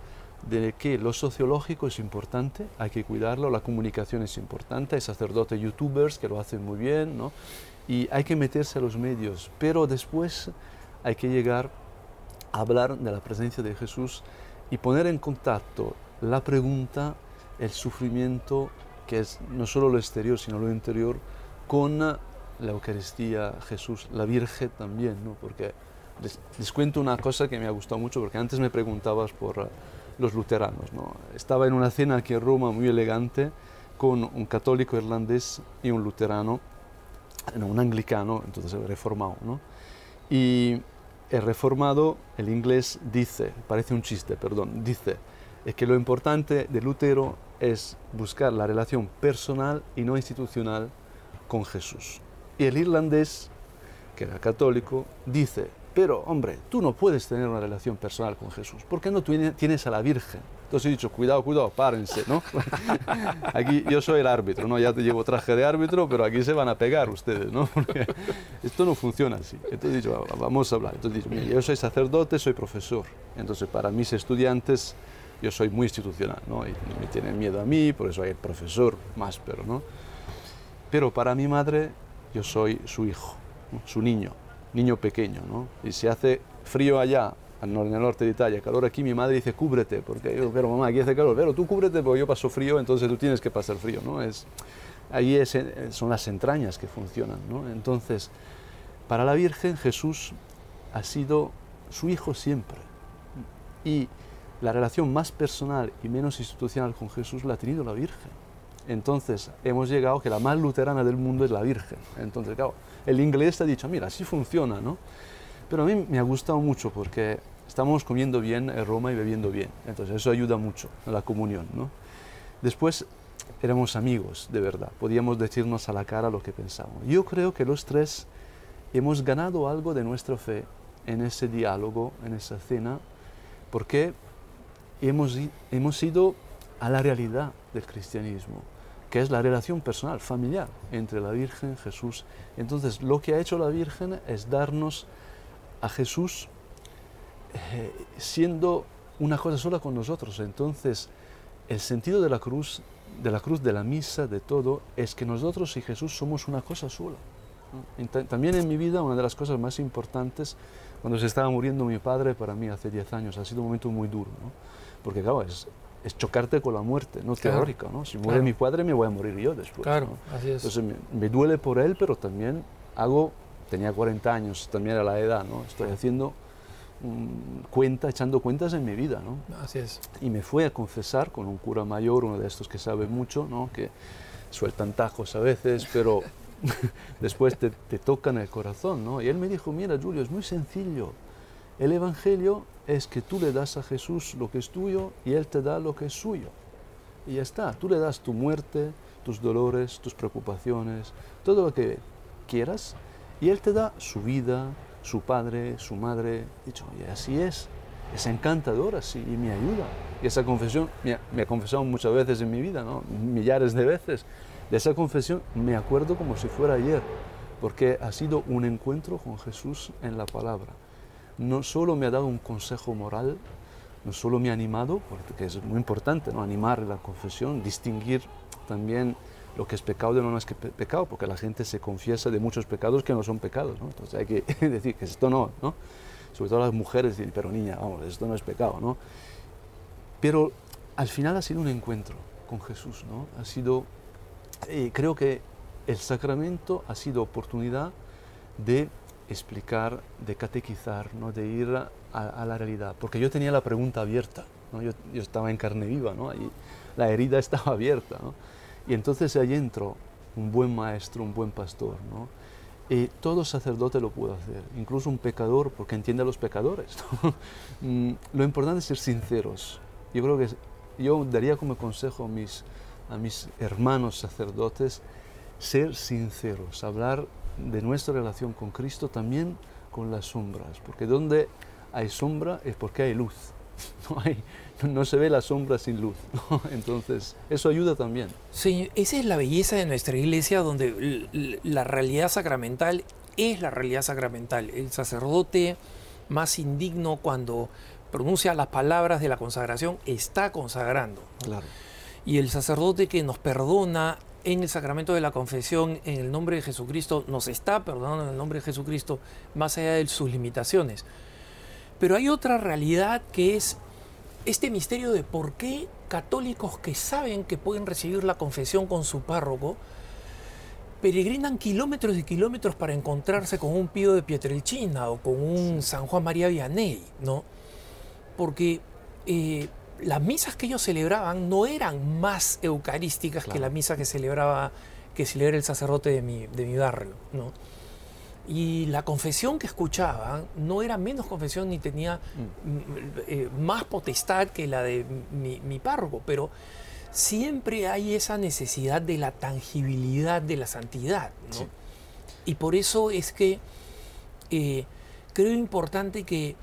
de que lo sociológico es importante, hay que cuidarlo, la comunicación es importante, hay sacerdotes youtubers que lo hacen muy bien, ¿no? y hay que meterse a los medios, pero después hay que llegar a hablar de la presencia de Jesús y poner en contacto la pregunta, el sufrimiento, que es no solo lo exterior, sino lo interior, con la Eucaristía, Jesús, la Virgen también, ¿no? porque les, cuento una cosa que me ha gustado mucho, porque antes me preguntabas por los luteranos. ¿no? Estaba en una cena aquí en Roma muy elegante con un católico irlandés y un luterano, un anglicano, entonces reformado. ¿no? Y el reformado, el inglés, dice, parece un chiste, perdón, dice es que lo importante de Lutero es buscar la relación personal y no institucional con Jesús. Y el irlandés, que era católico, dice, pero, hombre, tú no puedes tener una relación personal con Jesús. ¿Por qué no tienes a la Virgen? Entonces he dicho, cuidado, cuidado, párense, ¿no? aquí yo soy el árbitro, ¿no? Ya te llevo traje de árbitro, pero aquí se van a pegar ustedes, ¿no? Porque esto no funciona así. Entonces he dicho, vamos a hablar. Entonces he dicho, yo soy sacerdote, soy profesor. Entonces para mis estudiantes yo soy muy institucional, ¿no? Y me tienen miedo a mí, por eso hay el profesor más, pero, ¿no? Pero para mi madre yo soy su hijo, su niño niño pequeño, ¿no? Y si hace frío allá, en el norte de Italia, calor aquí, mi madre dice, cúbrete, porque yo, pero mamá, aquí hace calor, pero tú cúbrete porque yo paso frío, entonces tú tienes que pasar frío, ¿no? Es, ahí es, son las entrañas que funcionan, ¿no? Entonces, para la Virgen Jesús ha sido su hijo siempre. Y la relación más personal y menos institucional con Jesús la ha tenido la Virgen. Entonces, hemos llegado que la más luterana del mundo es la Virgen. Entonces, claro, el inglés ha dicho, mira, así funciona, ¿no? Pero a mí me ha gustado mucho porque estamos comiendo bien en Roma y bebiendo bien. Entonces, eso ayuda mucho a la comunión, ¿no? Después, éramos amigos, de verdad. Podíamos decirnos a la cara lo que pensábamos. Yo creo que los tres hemos ganado algo de nuestra fe en ese diálogo, en esa cena, porque hemos, hemos ido a la realidad del cristianismo que es la relación personal, familiar, entre la Virgen, Jesús. Entonces, lo que ha hecho la Virgen es darnos a Jesús eh, siendo una cosa sola con nosotros. Entonces, el sentido de la cruz, de la cruz, de la misa, de todo, es que nosotros y Jesús somos una cosa sola. También en mi vida, una de las cosas más importantes, cuando se estaba muriendo mi padre, para mí hace 10 años, ha sido un momento muy duro, ¿no? porque claro, es, es chocarte con la muerte, no teórica, ¿no? Si muere mi padre, me voy a morir yo después. Claro, así es. Entonces me, duele por él, pero también hago, tenía 40 años, también era la edad, ¿no? Estoy haciendo cuenta, echando cuentas en mi vida, ¿no? Así es. Y me fui a confesar con un cura mayor, uno de estos que sabe mucho, ¿no? Que sueltan tajos a veces, pero después te, te tocan el corazón, ¿no? Y él me dijo, mira, Julio, es muy sencillo. El Evangelio es que tú le das a Jesús lo que es tuyo y Él te da lo que es suyo. Y ya está, tú le das tu muerte, tus dolores, tus preocupaciones, todo lo que quieras, y Él te da su vida, su padre, su madre. Dicho, y así es, es encantador así y me ayuda. Y esa confesión me ha, me ha, confesado muchas veces en mi vida, ¿no? millares de veces. De esa confesión me acuerdo como si fuera ayer, porque ha sido un encuentro con Jesús en la palabra no solo me ha dado un consejo moral, no solo me ha animado, porque es muy importante ¿no? animar la confesión, distinguir también lo que es pecado de lo no es que pecado, porque la gente se confiesa de muchos pecados que no son pecados, ¿no? entonces hay que decir que esto no, ¿no? sobre todo las mujeres dicen, pero niña, vamos, esto no es pecado, ¿no? Pero al final ha sido un encuentro con Jesús, ¿no? Ha sido, eh, creo que el sacramento ha sido oportunidad de explicar, de catequizar, ¿no? de ir a, la realidad. Porque yo tenía la pregunta abierta, ¿no? yo, yo, estaba en carne viva, ¿no? y la herida estaba abierta. ¿no? Y entonces ahí entró un buen maestro, un buen pastor. ¿no? Y todo sacerdote lo puede hacer, incluso un pecador, porque entiende a los pecadores. Mm, lo importante es ser sinceros. Yo creo que yo daría como consejo a mis, a mis hermanos sacerdotes ser sinceros, hablar de nuestra relación con Cristo también con las sombras, porque donde hay sombra es porque hay luz. No, hay, no se ve la sombra sin luz. Entonces, eso ayuda también. Sí, esa es la belleza de nuestra iglesia, donde la realidad sacramental es la realidad sacramental. El sacerdote más indigno cuando pronuncia las palabras de la consagración está consagrando. Claro. Y el sacerdote que nos perdona en el sacramento de la confesión en el nombre de Jesucristo, nos está perdonando en el nombre de Jesucristo, más allá de sus limitaciones. Pero hay otra realidad que es este misterio de por qué católicos que saben que pueden recibir la confesión con su párroco, peregrinan kilómetros y kilómetros para encontrarse con un Pío de Pietrelcina o con un San Juan María Vianney, ¿no? Porque eh, las misas que ellos celebraban no eran más eucarísticas que la misa que celebraba que celebra el sacerdote de mi, de mi barrio, ¿no? Y la confesión que escuchaban no era menos confesión ni tenía mm. eh, más potestad que la de mi, mi, párroco, pero siempre hay esa necesidad de la tangibilidad de la santidad. ¿no? Y por eso es que eh, creo importante que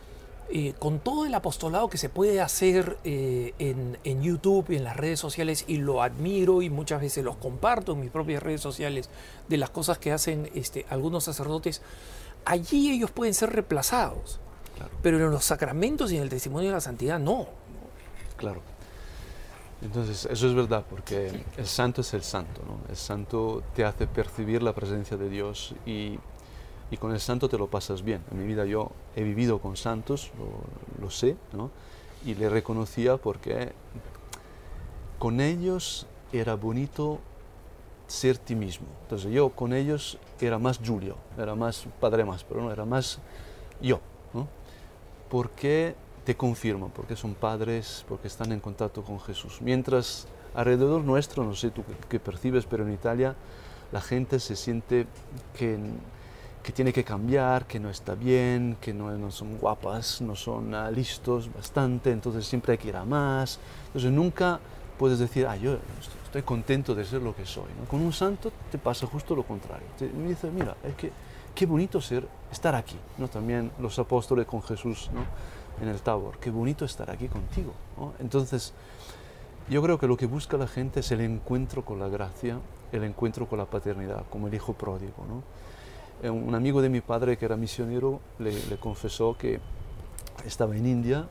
eh, con todo el apostolado que se puede hacer eh, en, YouTube y en las redes sociales, y lo admiro y muchas veces los comparto en mis propias redes sociales, de las cosas que hacen este, algunos sacerdotes, allí ellos pueden ser reemplazados. Pero en los sacramentos y en el testimonio de la santidad no. Claro. Entonces, eso es verdad, porque el santo es el santo, ¿no? El santo te hace percibir la presencia de Dios y y con el santo te lo pasas bien. En mi vida yo he vivido con santos, lo, sé, ¿no? y le reconocía porque con ellos era bonito ser ti mismo. Entonces yo con ellos era más Julio, era más Padre más, pero no, era más yo. ¿no? Porque te confirman, porque son padres, porque están en contacto con Jesús. Mientras alrededor nuestro, no sé tú qué percibes, pero en Italia la gente se siente que que tiene que cambiar, que no está bien, que no, no son guapas, no son uh, listos bastante, entonces siempre hay que ir a más. Entonces nunca puedes decir, ah, yo estoy contento de ser lo que soy. ¿no? Con un santo te pasa justo lo contrario. Te dice, mira, es que qué bonito ser, estar aquí. ¿no? También los apóstoles con Jesús ¿no? en el Tabor, qué bonito estar aquí contigo. ¿no? Entonces, yo creo que lo que busca la gente es el encuentro con la gracia, el encuentro con la paternidad, como el hijo pródigo. ¿no? Eh, un amigo de mi padre que era misionero le, confesó que estaba en India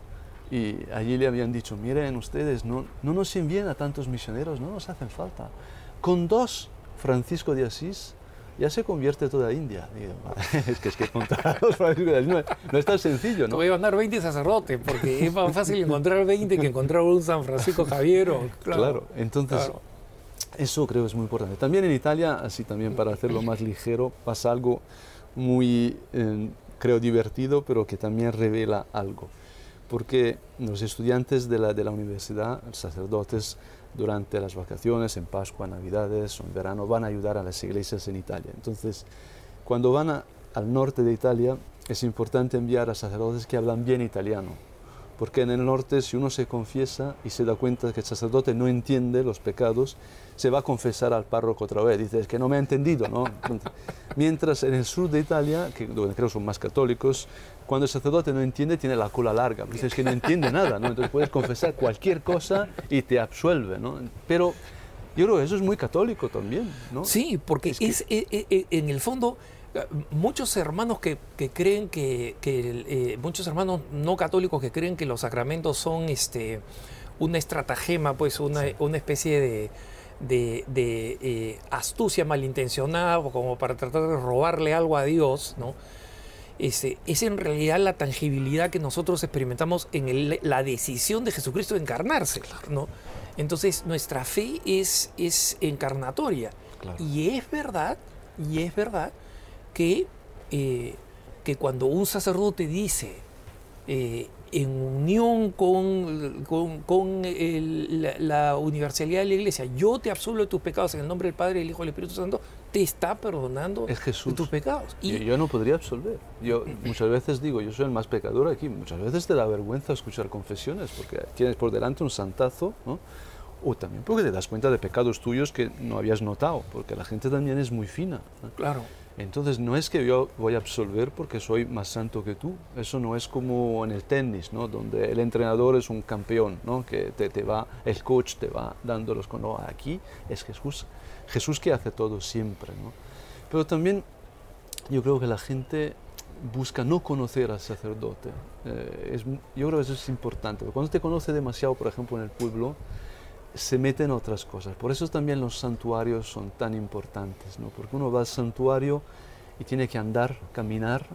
y allí le habían dicho, miren ustedes, no, no nos envíen a tantos misioneros, no nos hacen falta. Con dos, Francisco de Asís ya se convierte toda India. es que es que contar los Francisco de Asís no, es tan sencillo, ¿no? Voy a mandar 20 sacerdotes, porque es más fácil encontrar 20 que encontrar un San Francisco Javier. claro, claro, entonces... Eso creo es muy importante. También en Italia, así también para hacerlo más ligero, pasa algo muy, eh, creo, divertido, pero que también revela algo. Porque los estudiantes de la, de la universidad, sacerdotes, durante las vacaciones, en Pascua, Navidades o en verano, van a ayudar a las iglesias en Italia. Entonces, cuando van al norte de Italia, es importante enviar a sacerdotes que hablan bien italiano porque en el norte si uno se confiesa y se da cuenta que el sacerdote no entiende los pecados, se va a confesar al párroco otra vez, dice, es que no me ha entendido, ¿no? Mientras en el sur de Italia, que, donde creo son más católicos, cuando el sacerdote no entiende, tiene la cola larga, dice, es que no entiende nada, ¿no? Entonces puedes confesar cualquier cosa y te absuelve, ¿no? Pero yo creo que eso es muy católico también, ¿no? Sí, porque es, eh, eh, eh, en el fondo muchos hermanos que, creen que, eh, muchos hermanos no católicos que creen que los sacramentos son este una estratagema, pues una, una especie de, de, eh, astucia malintencionada como para tratar de robarle algo a Dios, ¿no? Ese, es en realidad la tangibilidad que nosotros experimentamos en la decisión de Jesucristo de encarnarse, ¿no? Entonces nuestra fe es, es encarnatoria Y es verdad, y es verdad que, eh, que cuando un sacerdote dice eh, en unión con, con, la, universalidad de la iglesia, yo te absolvo de tus pecados en el nombre del Padre, del Hijo y del Espíritu Santo, te está perdonando es Jesús. tus pecados. Y yo, no podría absolver. Yo muchas veces digo, yo soy el más pecador aquí. Muchas veces te da vergüenza escuchar confesiones porque tienes por delante un santazo, ¿no? O también porque te das cuenta de pecados tuyos que no habías notado, porque la gente también es muy fina. Claro. Entonces no es que yo voy a absolver porque soy más santo que tú. Eso no es como en el tenis, ¿no? donde el entrenador es un campeón, ¿no? que te, te va, el coach te va dando los no, aquí es Jesús, Jesús que hace todo siempre. ¿no? Pero también yo creo que la gente busca no conocer al sacerdote. Eh, es, yo creo que eso es importante. Cuando te conoce demasiado, por ejemplo, en el pueblo, se meten otras cosas. Por eso también los santuarios son tan importantes, ¿no? porque uno va al santuario y tiene que andar, caminar,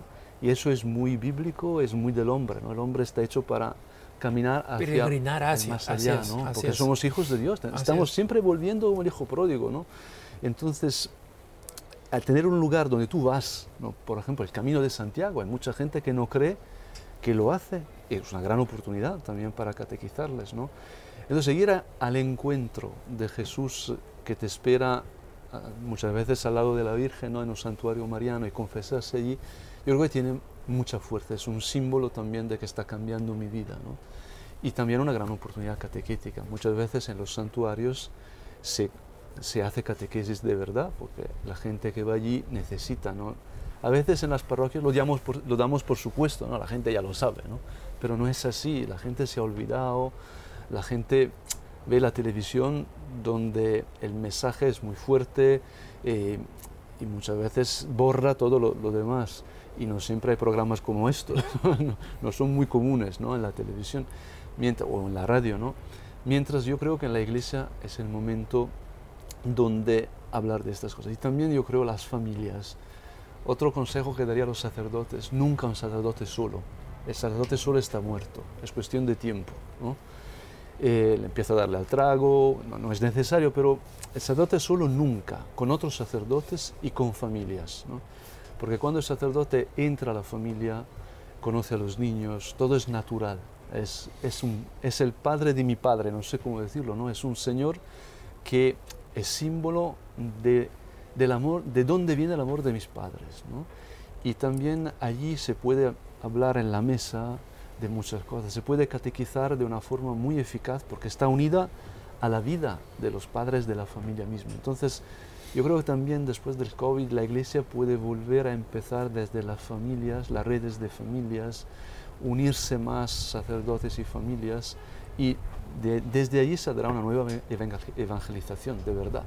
y eso es muy bíblico, es muy del hombre. ¿no? El hombre está hecho para caminar hacia, hacia más allá, ¿no? porque somos hijos de Dios, estamos siempre volviendo como el hijo pródigo. ¿no? Entonces, al tener un lugar donde tú vas, ¿no? por ejemplo, el Camino de Santiago, hay mucha gente que no cree que lo hace, es una gran oportunidad también para catequizarles. ¿no? Entonces, ir al encuentro de Jesús que te espera ah, muchas veces al lado de la Virgen, ¿no? en un santuario mariano, y confesarse allí, yo creo que tiene mucha fuerza, es un símbolo también de que está cambiando mi vida. ¿no? Y también una gran oportunidad catequética. Muchas veces en los santuarios se, se hace catequesis de verdad, porque la gente que va allí necesita. ¿no? A veces en las parroquias lo damos por, lo damos por supuesto, ¿no? la gente ya lo sabe, ¿no? pero no es así, la gente se ha olvidado la gente ve la televisión donde el mensaje es muy fuerte eh, y muchas veces borra todo lo, demás. Y no siempre hay programas como estos, no, son muy comunes ¿no? en la televisión o en la radio. ¿no? Mientras yo creo que en la iglesia es el momento donde hablar de estas cosas. Y también yo creo las familias. Otro consejo que daría a los sacerdotes, nunca un sacerdote solo. El sacerdote solo está muerto, es cuestión de tiempo. ¿no? Eh, le empieza a darle al trago, no, es necesario, pero el sacerdote solo nunca, con otros sacerdotes y con familias. ¿no? Porque cuando el sacerdote entra a la familia, conoce a los niños, todo es natural. Es, es, un, es el padre de mi padre, no sé cómo decirlo, ¿no? Es un Señor que es símbolo de, del amor, de dónde viene el amor de mis padres, ¿no? Y también allí se puede hablar en la mesa, de muchas cosas. Se puede catequizar de una forma muy eficaz porque está unida a la vida de los padres de la familia misma. Entonces, yo creo que también después del COVID la iglesia puede volver a empezar desde las familias, las redes de familias, unirse más sacerdotes y familias y desde allí saldrá una nueva evangelización, de verdad.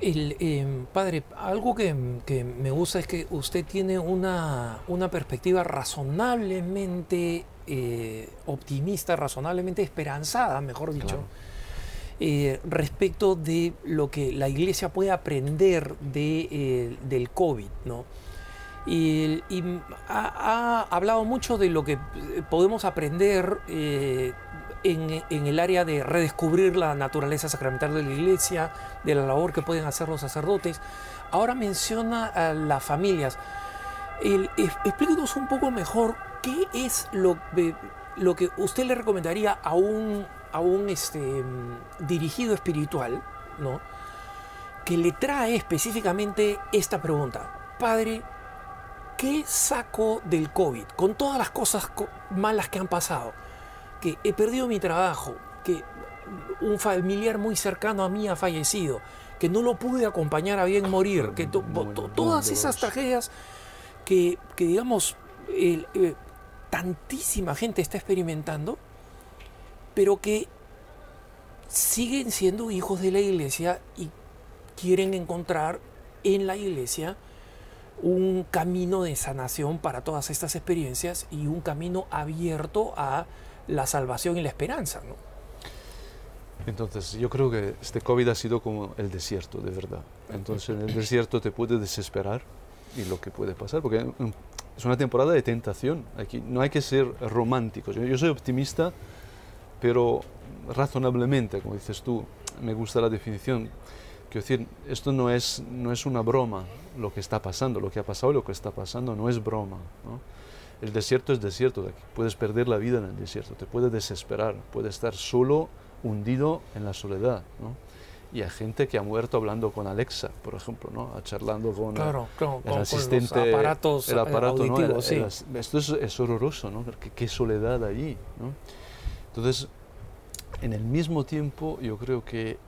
El, em, padre, algo que, me gusta es que usted tiene una, perspectiva razonablemente eh, optimista, razonablemente esperanzada, mejor dicho, eh, respecto de lo que la iglesia puede aprender de, eh, del COVID, ¿no? Y, ha, hablado mucho de lo que podemos aprender en, el área de redescubrir la naturaleza sacramental de la iglesia, de la labor que pueden hacer los sacerdotes. Ahora menciona a las familias. El, explíquenos un poco mejor qué es lo, lo que usted le recomendaría a un, a un este, dirigido espiritual, ¿no? que le trae específicamente esta pregunta. Padre, ¿qué saco del COVID? Con todas las cosas malas que han pasado que he perdido mi trabajo, que un familiar muy cercano a mí ha fallecido, que no lo pude acompañar a bien morir, que todas esas tragedias que, digamos, eh, tantísima gente está experimentando, pero que siguen siendo hijos de la iglesia y quieren encontrar en la iglesia un camino de sanación para todas estas experiencias y un camino abierto a la salvación y la esperanza. ¿no? Entonces, yo creo que este COVID ha sido como el desierto, de verdad. Entonces, en el desierto te puede desesperar y lo que puede pasar, porque es una temporada de tentación. Aquí no hay que ser románticos. Yo, soy optimista, pero razonablemente, como dices tú, me gusta la definición. Quiero decir, esto no es, no es una broma lo que está pasando, lo que ha pasado y lo que está pasando no es broma. ¿no? El desierto es desierto, puedes perder la vida en el desierto, te puedes desesperar, puedes estar solo, hundido en la soledad. ¿no? Y hay gente que ha muerto hablando con Alexa, por ejemplo, ¿no? charlando con claro, claro, el con, asistente, con los aparatos, el aparato, ¿no? sí. El- esto es, es horroroso, ¿no? Qué, qué soledad allí, ¿no? Entonces, en el mismo tiempo, yo creo que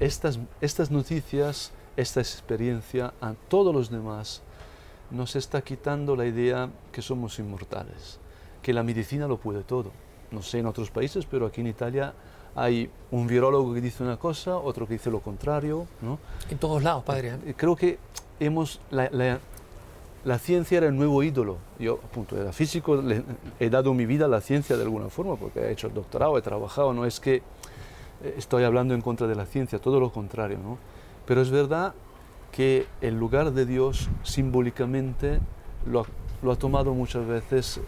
estas, estas noticias, esta experiencia a todos los demás nos está quitando la idea que somos inmortales, que la medicina lo puede todo. No sé en otros países, pero aquí en Italia hay un virólogo que dice una cosa, otro que dice lo contrario, ¿no? En todos lados, padre. ¿eh? Eh, Creo que hemos la, la- la ciencia era el nuevo ídolo. Yo, a punto, era físico, le- he dado mi vida a la ciencia de alguna forma, porque he hecho el doctorado, he trabajado, no es que eh, estoy hablando en contra de la ciencia, todo lo contrario, ¿no? Pero es verdad que el lugar de Dios simbólicamente lo ha, tomado muchas veces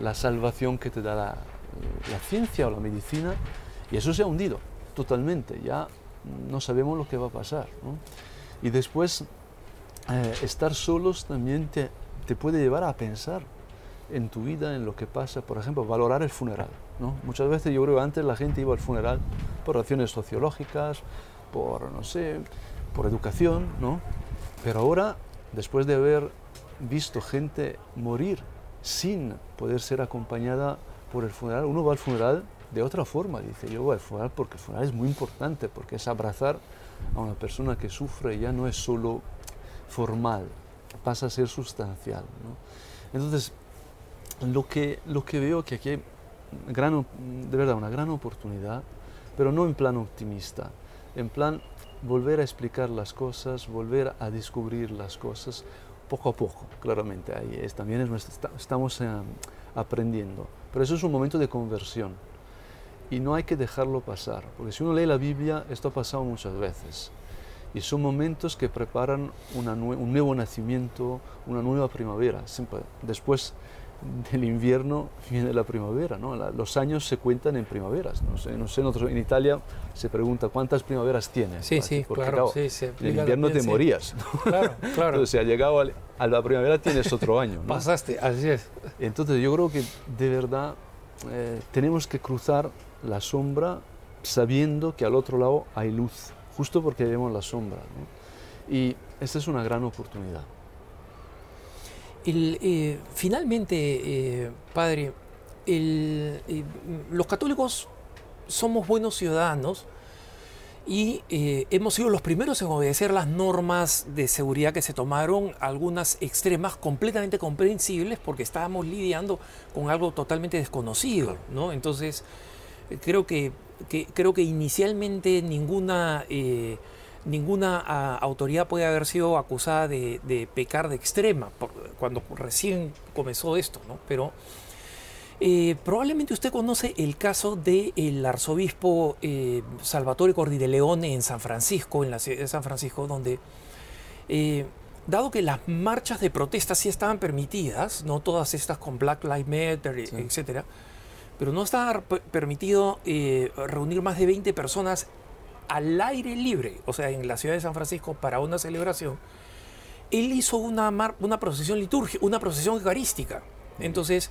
la salvación que te da la, ciencia o la medicina, y eso se ha hundido totalmente, ya no sabemos lo que va a pasar. Y después, eh, estar solos también te, te puede llevar a pensar en tu vida, en lo que pasa, por ejemplo, valorar el funeral. ¿no? Muchas veces yo creo que antes la gente iba al funeral por razones sociológicas, por, no sé, por educación, ¿no? Pero ahora, después de haber visto gente morir sin poder ser acompañada por el funeral, uno va al funeral de otra forma, dice, yo voy al funeral porque el funeral es muy importante, porque es abrazar a una persona que sufre, ya no es solo formal, pasa a ser sustancial. ¿no? Entonces, lo que, lo que veo que aquí hay gran, de verdad una gran oportunidad, pero no en plan optimista, en plan volver a explicar las cosas, volver a descubrir las cosas poco a poco, claramente. Ahí es, también es esta- estamos eh, aprendiendo, pero eso es un momento de conversión y no hay que dejarlo pasar, porque si uno lee la Biblia, esto ha pasado muchas veces. Y son momentos que preparan un nuevo nacimiento, una nueva primavera. Siempre después del invierno viene la primavera, ¿no? La- los años se cuentan en primaveras. No sé, no sé en, en Italia se pregunta cuántas primaveras tienes. Sí, sí, porque, claro, sí, se en el invierno te sí. morías. ¿no? Claro, claro. Entonces, ha llegado al- a la primavera tienes otro año. ¿no? Pasaste, así es. Entonces yo creo que de verdad eh, tenemos que cruzar la sombra sabiendo que al otro lado hay luz, justo porque vemos la sombra. ¿no? Y esta es una gran oportunidad. El, eh, finalmente, eh, padre, el, eh, los católicos somos buenos ciudadanos y hemos sido los primeros en obedecer las normas de seguridad que se tomaron, algunas extremas, completamente comprensibles, porque estábamos lidiando con algo totalmente desconocido, ¿no? Entonces, creo que, que- creo que inicialmente ninguna ninguna ah, autoridad puede haber sido acusada de, de pecar de extrema por- cuando recién comenzó esto, ¿no? Pero eh, probablemente usted conoce el caso del arzobispo eh, Salvatore Cordi de Leone en San Francisco, en la ciudad de San Francisco, donde eh, dado que las marchas de protesta sí estaban permitidas, no todas estas con Black Lives Matter, Sí. etcétera, pero no estaba per- permitido eh, reunir más de 20 personas al aire libre, o sea, en la ciudad de San Francisco para una celebración. Él hizo una, mar- una procesión litúrgica, una procesión eucarística. Entonces,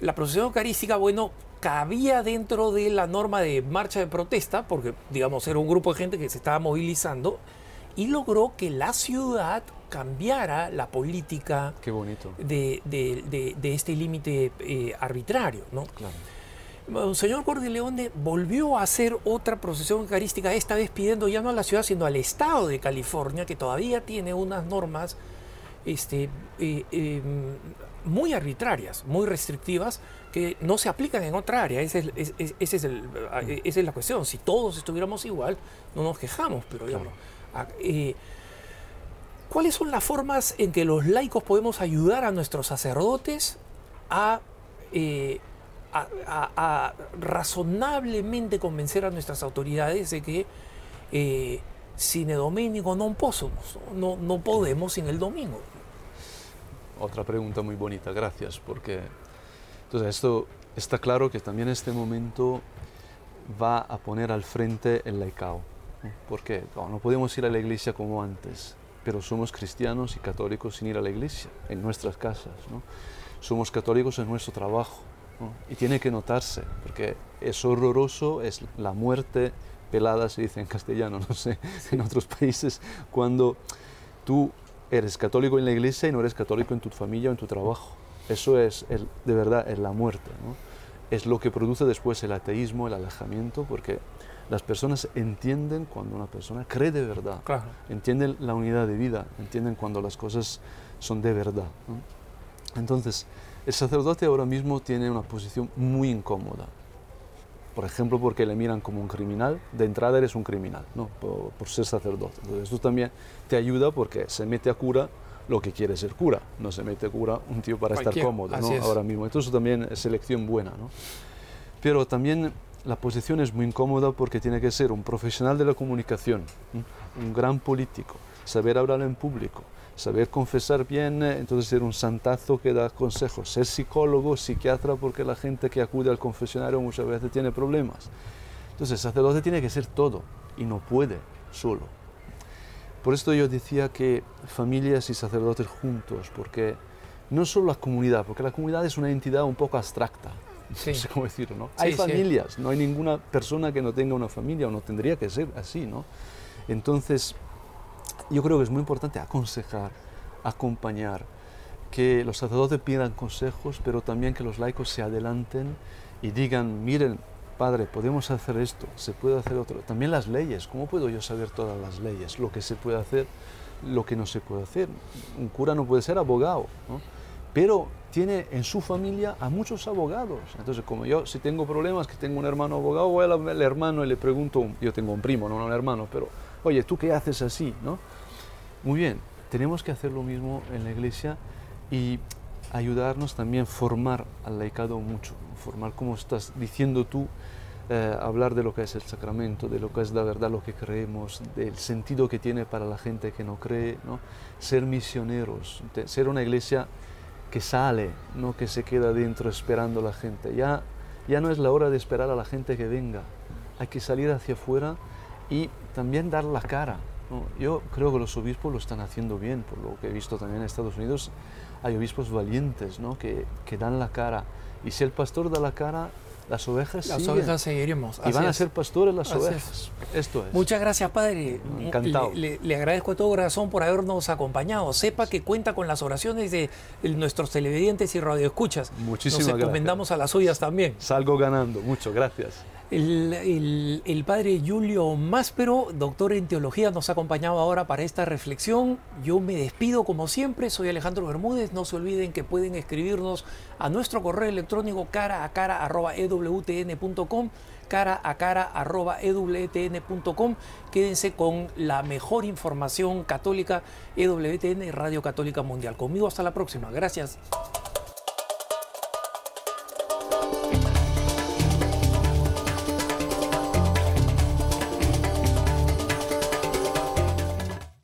la procesión eucarística, bueno, cabía dentro de la norma de marcha de protesta, porque, digamos, era un grupo de gente que se estaba movilizando, y logró que la ciudad cambiara la política Qué bonito. de, de- de- de este límite eh, arbitrario, ¿no? Claro. Monseñor Cordileone volvió a hacer otra procesión eucarística, esta vez pidiendo ya no a la ciudad, sino al estado de California, que todavía tiene unas normas este, eh, eh, muy arbitrarias, muy restrictivas, que no se aplican en otra área. Ese es, es- es- ese es el- eh, esa es la cuestión. Si todos estuviéramos igual, no nos quejamos, pero digamos, a- eh, ¿cuáles son las formas en que los laicos podemos ayudar a nuestros sacerdotes a, eh, a- razonablemente convencer a nuestras autoridades de que eh, sin el domingo no possumus, no, no podemos sin el domingo? Otra pregunta muy bonita, gracias, porque entonces esto está claro que también este momento va a poner al frente el laicao. Porque no podemos ir a la iglesia como antes, pero somos cristianos y católicos sin ir a la iglesia, en nuestras casas. ¿no? Somos católicos en nuestro trabajo. Y tiene que notarse, porque es horroroso, es la muerte pelada, se dice en castellano, no sé, en otros países, cuando tú eres católico en la iglesia y no eres católico en tu familia o en tu trabajo. Eso es, el, de verdad, es la muerte. ¿no? Es lo que produce después el ateísmo, el alejamiento, porque las personas entienden cuando una persona cree de verdad, entienden la unidad de vida, entienden cuando las cosas son de verdad. Entonces, el sacerdote ahora mismo tiene una posición muy incómoda. Por ejemplo, porque le miran como un criminal, de entrada eres un criminal, ¿no? por, ser sacerdote. Entonces, esto también te ayuda porque se mete a cura lo que quiere ser cura, no se mete a cura un tío para estar cómodo ¿no? ahora mismo. Entonces, también es selección buena. ¿no? Pero también la posición es muy incómoda porque tiene que ser un profesional de la comunicación, un gran político, saber hablar en público, saber confesar bien, eh, entonces ser un santazo que da consejos, ser psicólogo, psiquiatra, porque la gente que acude al confesionario muchas veces tiene problemas. Entonces sacerdote tiene que ser todo y no puede solo. Por esto yo decía que familias y sacerdotes juntos, porque no solo la comunidad, porque la comunidad es una entidad un poco abstracta, no sé cómo decirlo, ¿no? hay familias, no hay ninguna persona que no tenga una familia o no tendría que ser así, ¿no? Entonces, yo creo que es muy importante aconsejar, acompañar, que los sacerdotes pidan consejos, pero también que los laicos se adelanten y digan, miren, padre, podemos hacer esto, se puede hacer otro. También las leyes, ¿cómo puedo yo saber todas las leyes? Lo que se puede hacer, lo que no se puede hacer. Un cura no puede ser abogado, ¿no? pero tiene en su familia a muchos abogados. Entonces, como yo, si tengo problemas, que tengo un hermano abogado, voy al hermano y le pregunto, yo tengo un primo, no un hermano, pero, oye, ¿tú qué haces así? ¿no? Muy bien, tenemos que hacer lo mismo en la iglesia y ayudarnos también a formar al laicado mucho, formar como estás diciendo tú, eh, hablar de lo que es el sacramento, de lo que es la verdad, lo que creemos, del sentido que tiene para la gente que no cree, ¿no? ser misioneros, ser una iglesia que sale, no que se queda dentro esperando a la gente. Ya, ya no es la hora de esperar a la gente que venga, hay que salir hacia afuera y también dar la cara, yo creo que los obispos lo están haciendo bien, por lo que he visto también en Estados Unidos, hay obispos valientes ¿no? que, que dan la cara. Y si el pastor da la cara, las ovejas Las ovejas seguiremos. Y van a ser pastores las ovejas. Esto es. Muchas gracias, Padre. Encantado. Le, le, agradezco de todo corazón por habernos acompañado. Sepa que cuenta con las oraciones de nuestros televidentes y radioescuchas. Muchísimas Nos encomendamos a las suyas también. Salgo ganando. Mucho, gracias. El, padre Julio Máspero, doctor en teología, nos ha acompañado ahora para esta reflexión. Yo me despido como siempre, soy Alejandro Bermúdez. No se olviden que pueden escribirnos a nuestro correo electrónico cara a cara arroba ewtn.com cara a cara arroba ewtn.com. Quédense con la mejor información católica EWTN Radio Católica Mundial. Conmigo hasta la próxima. Gracias.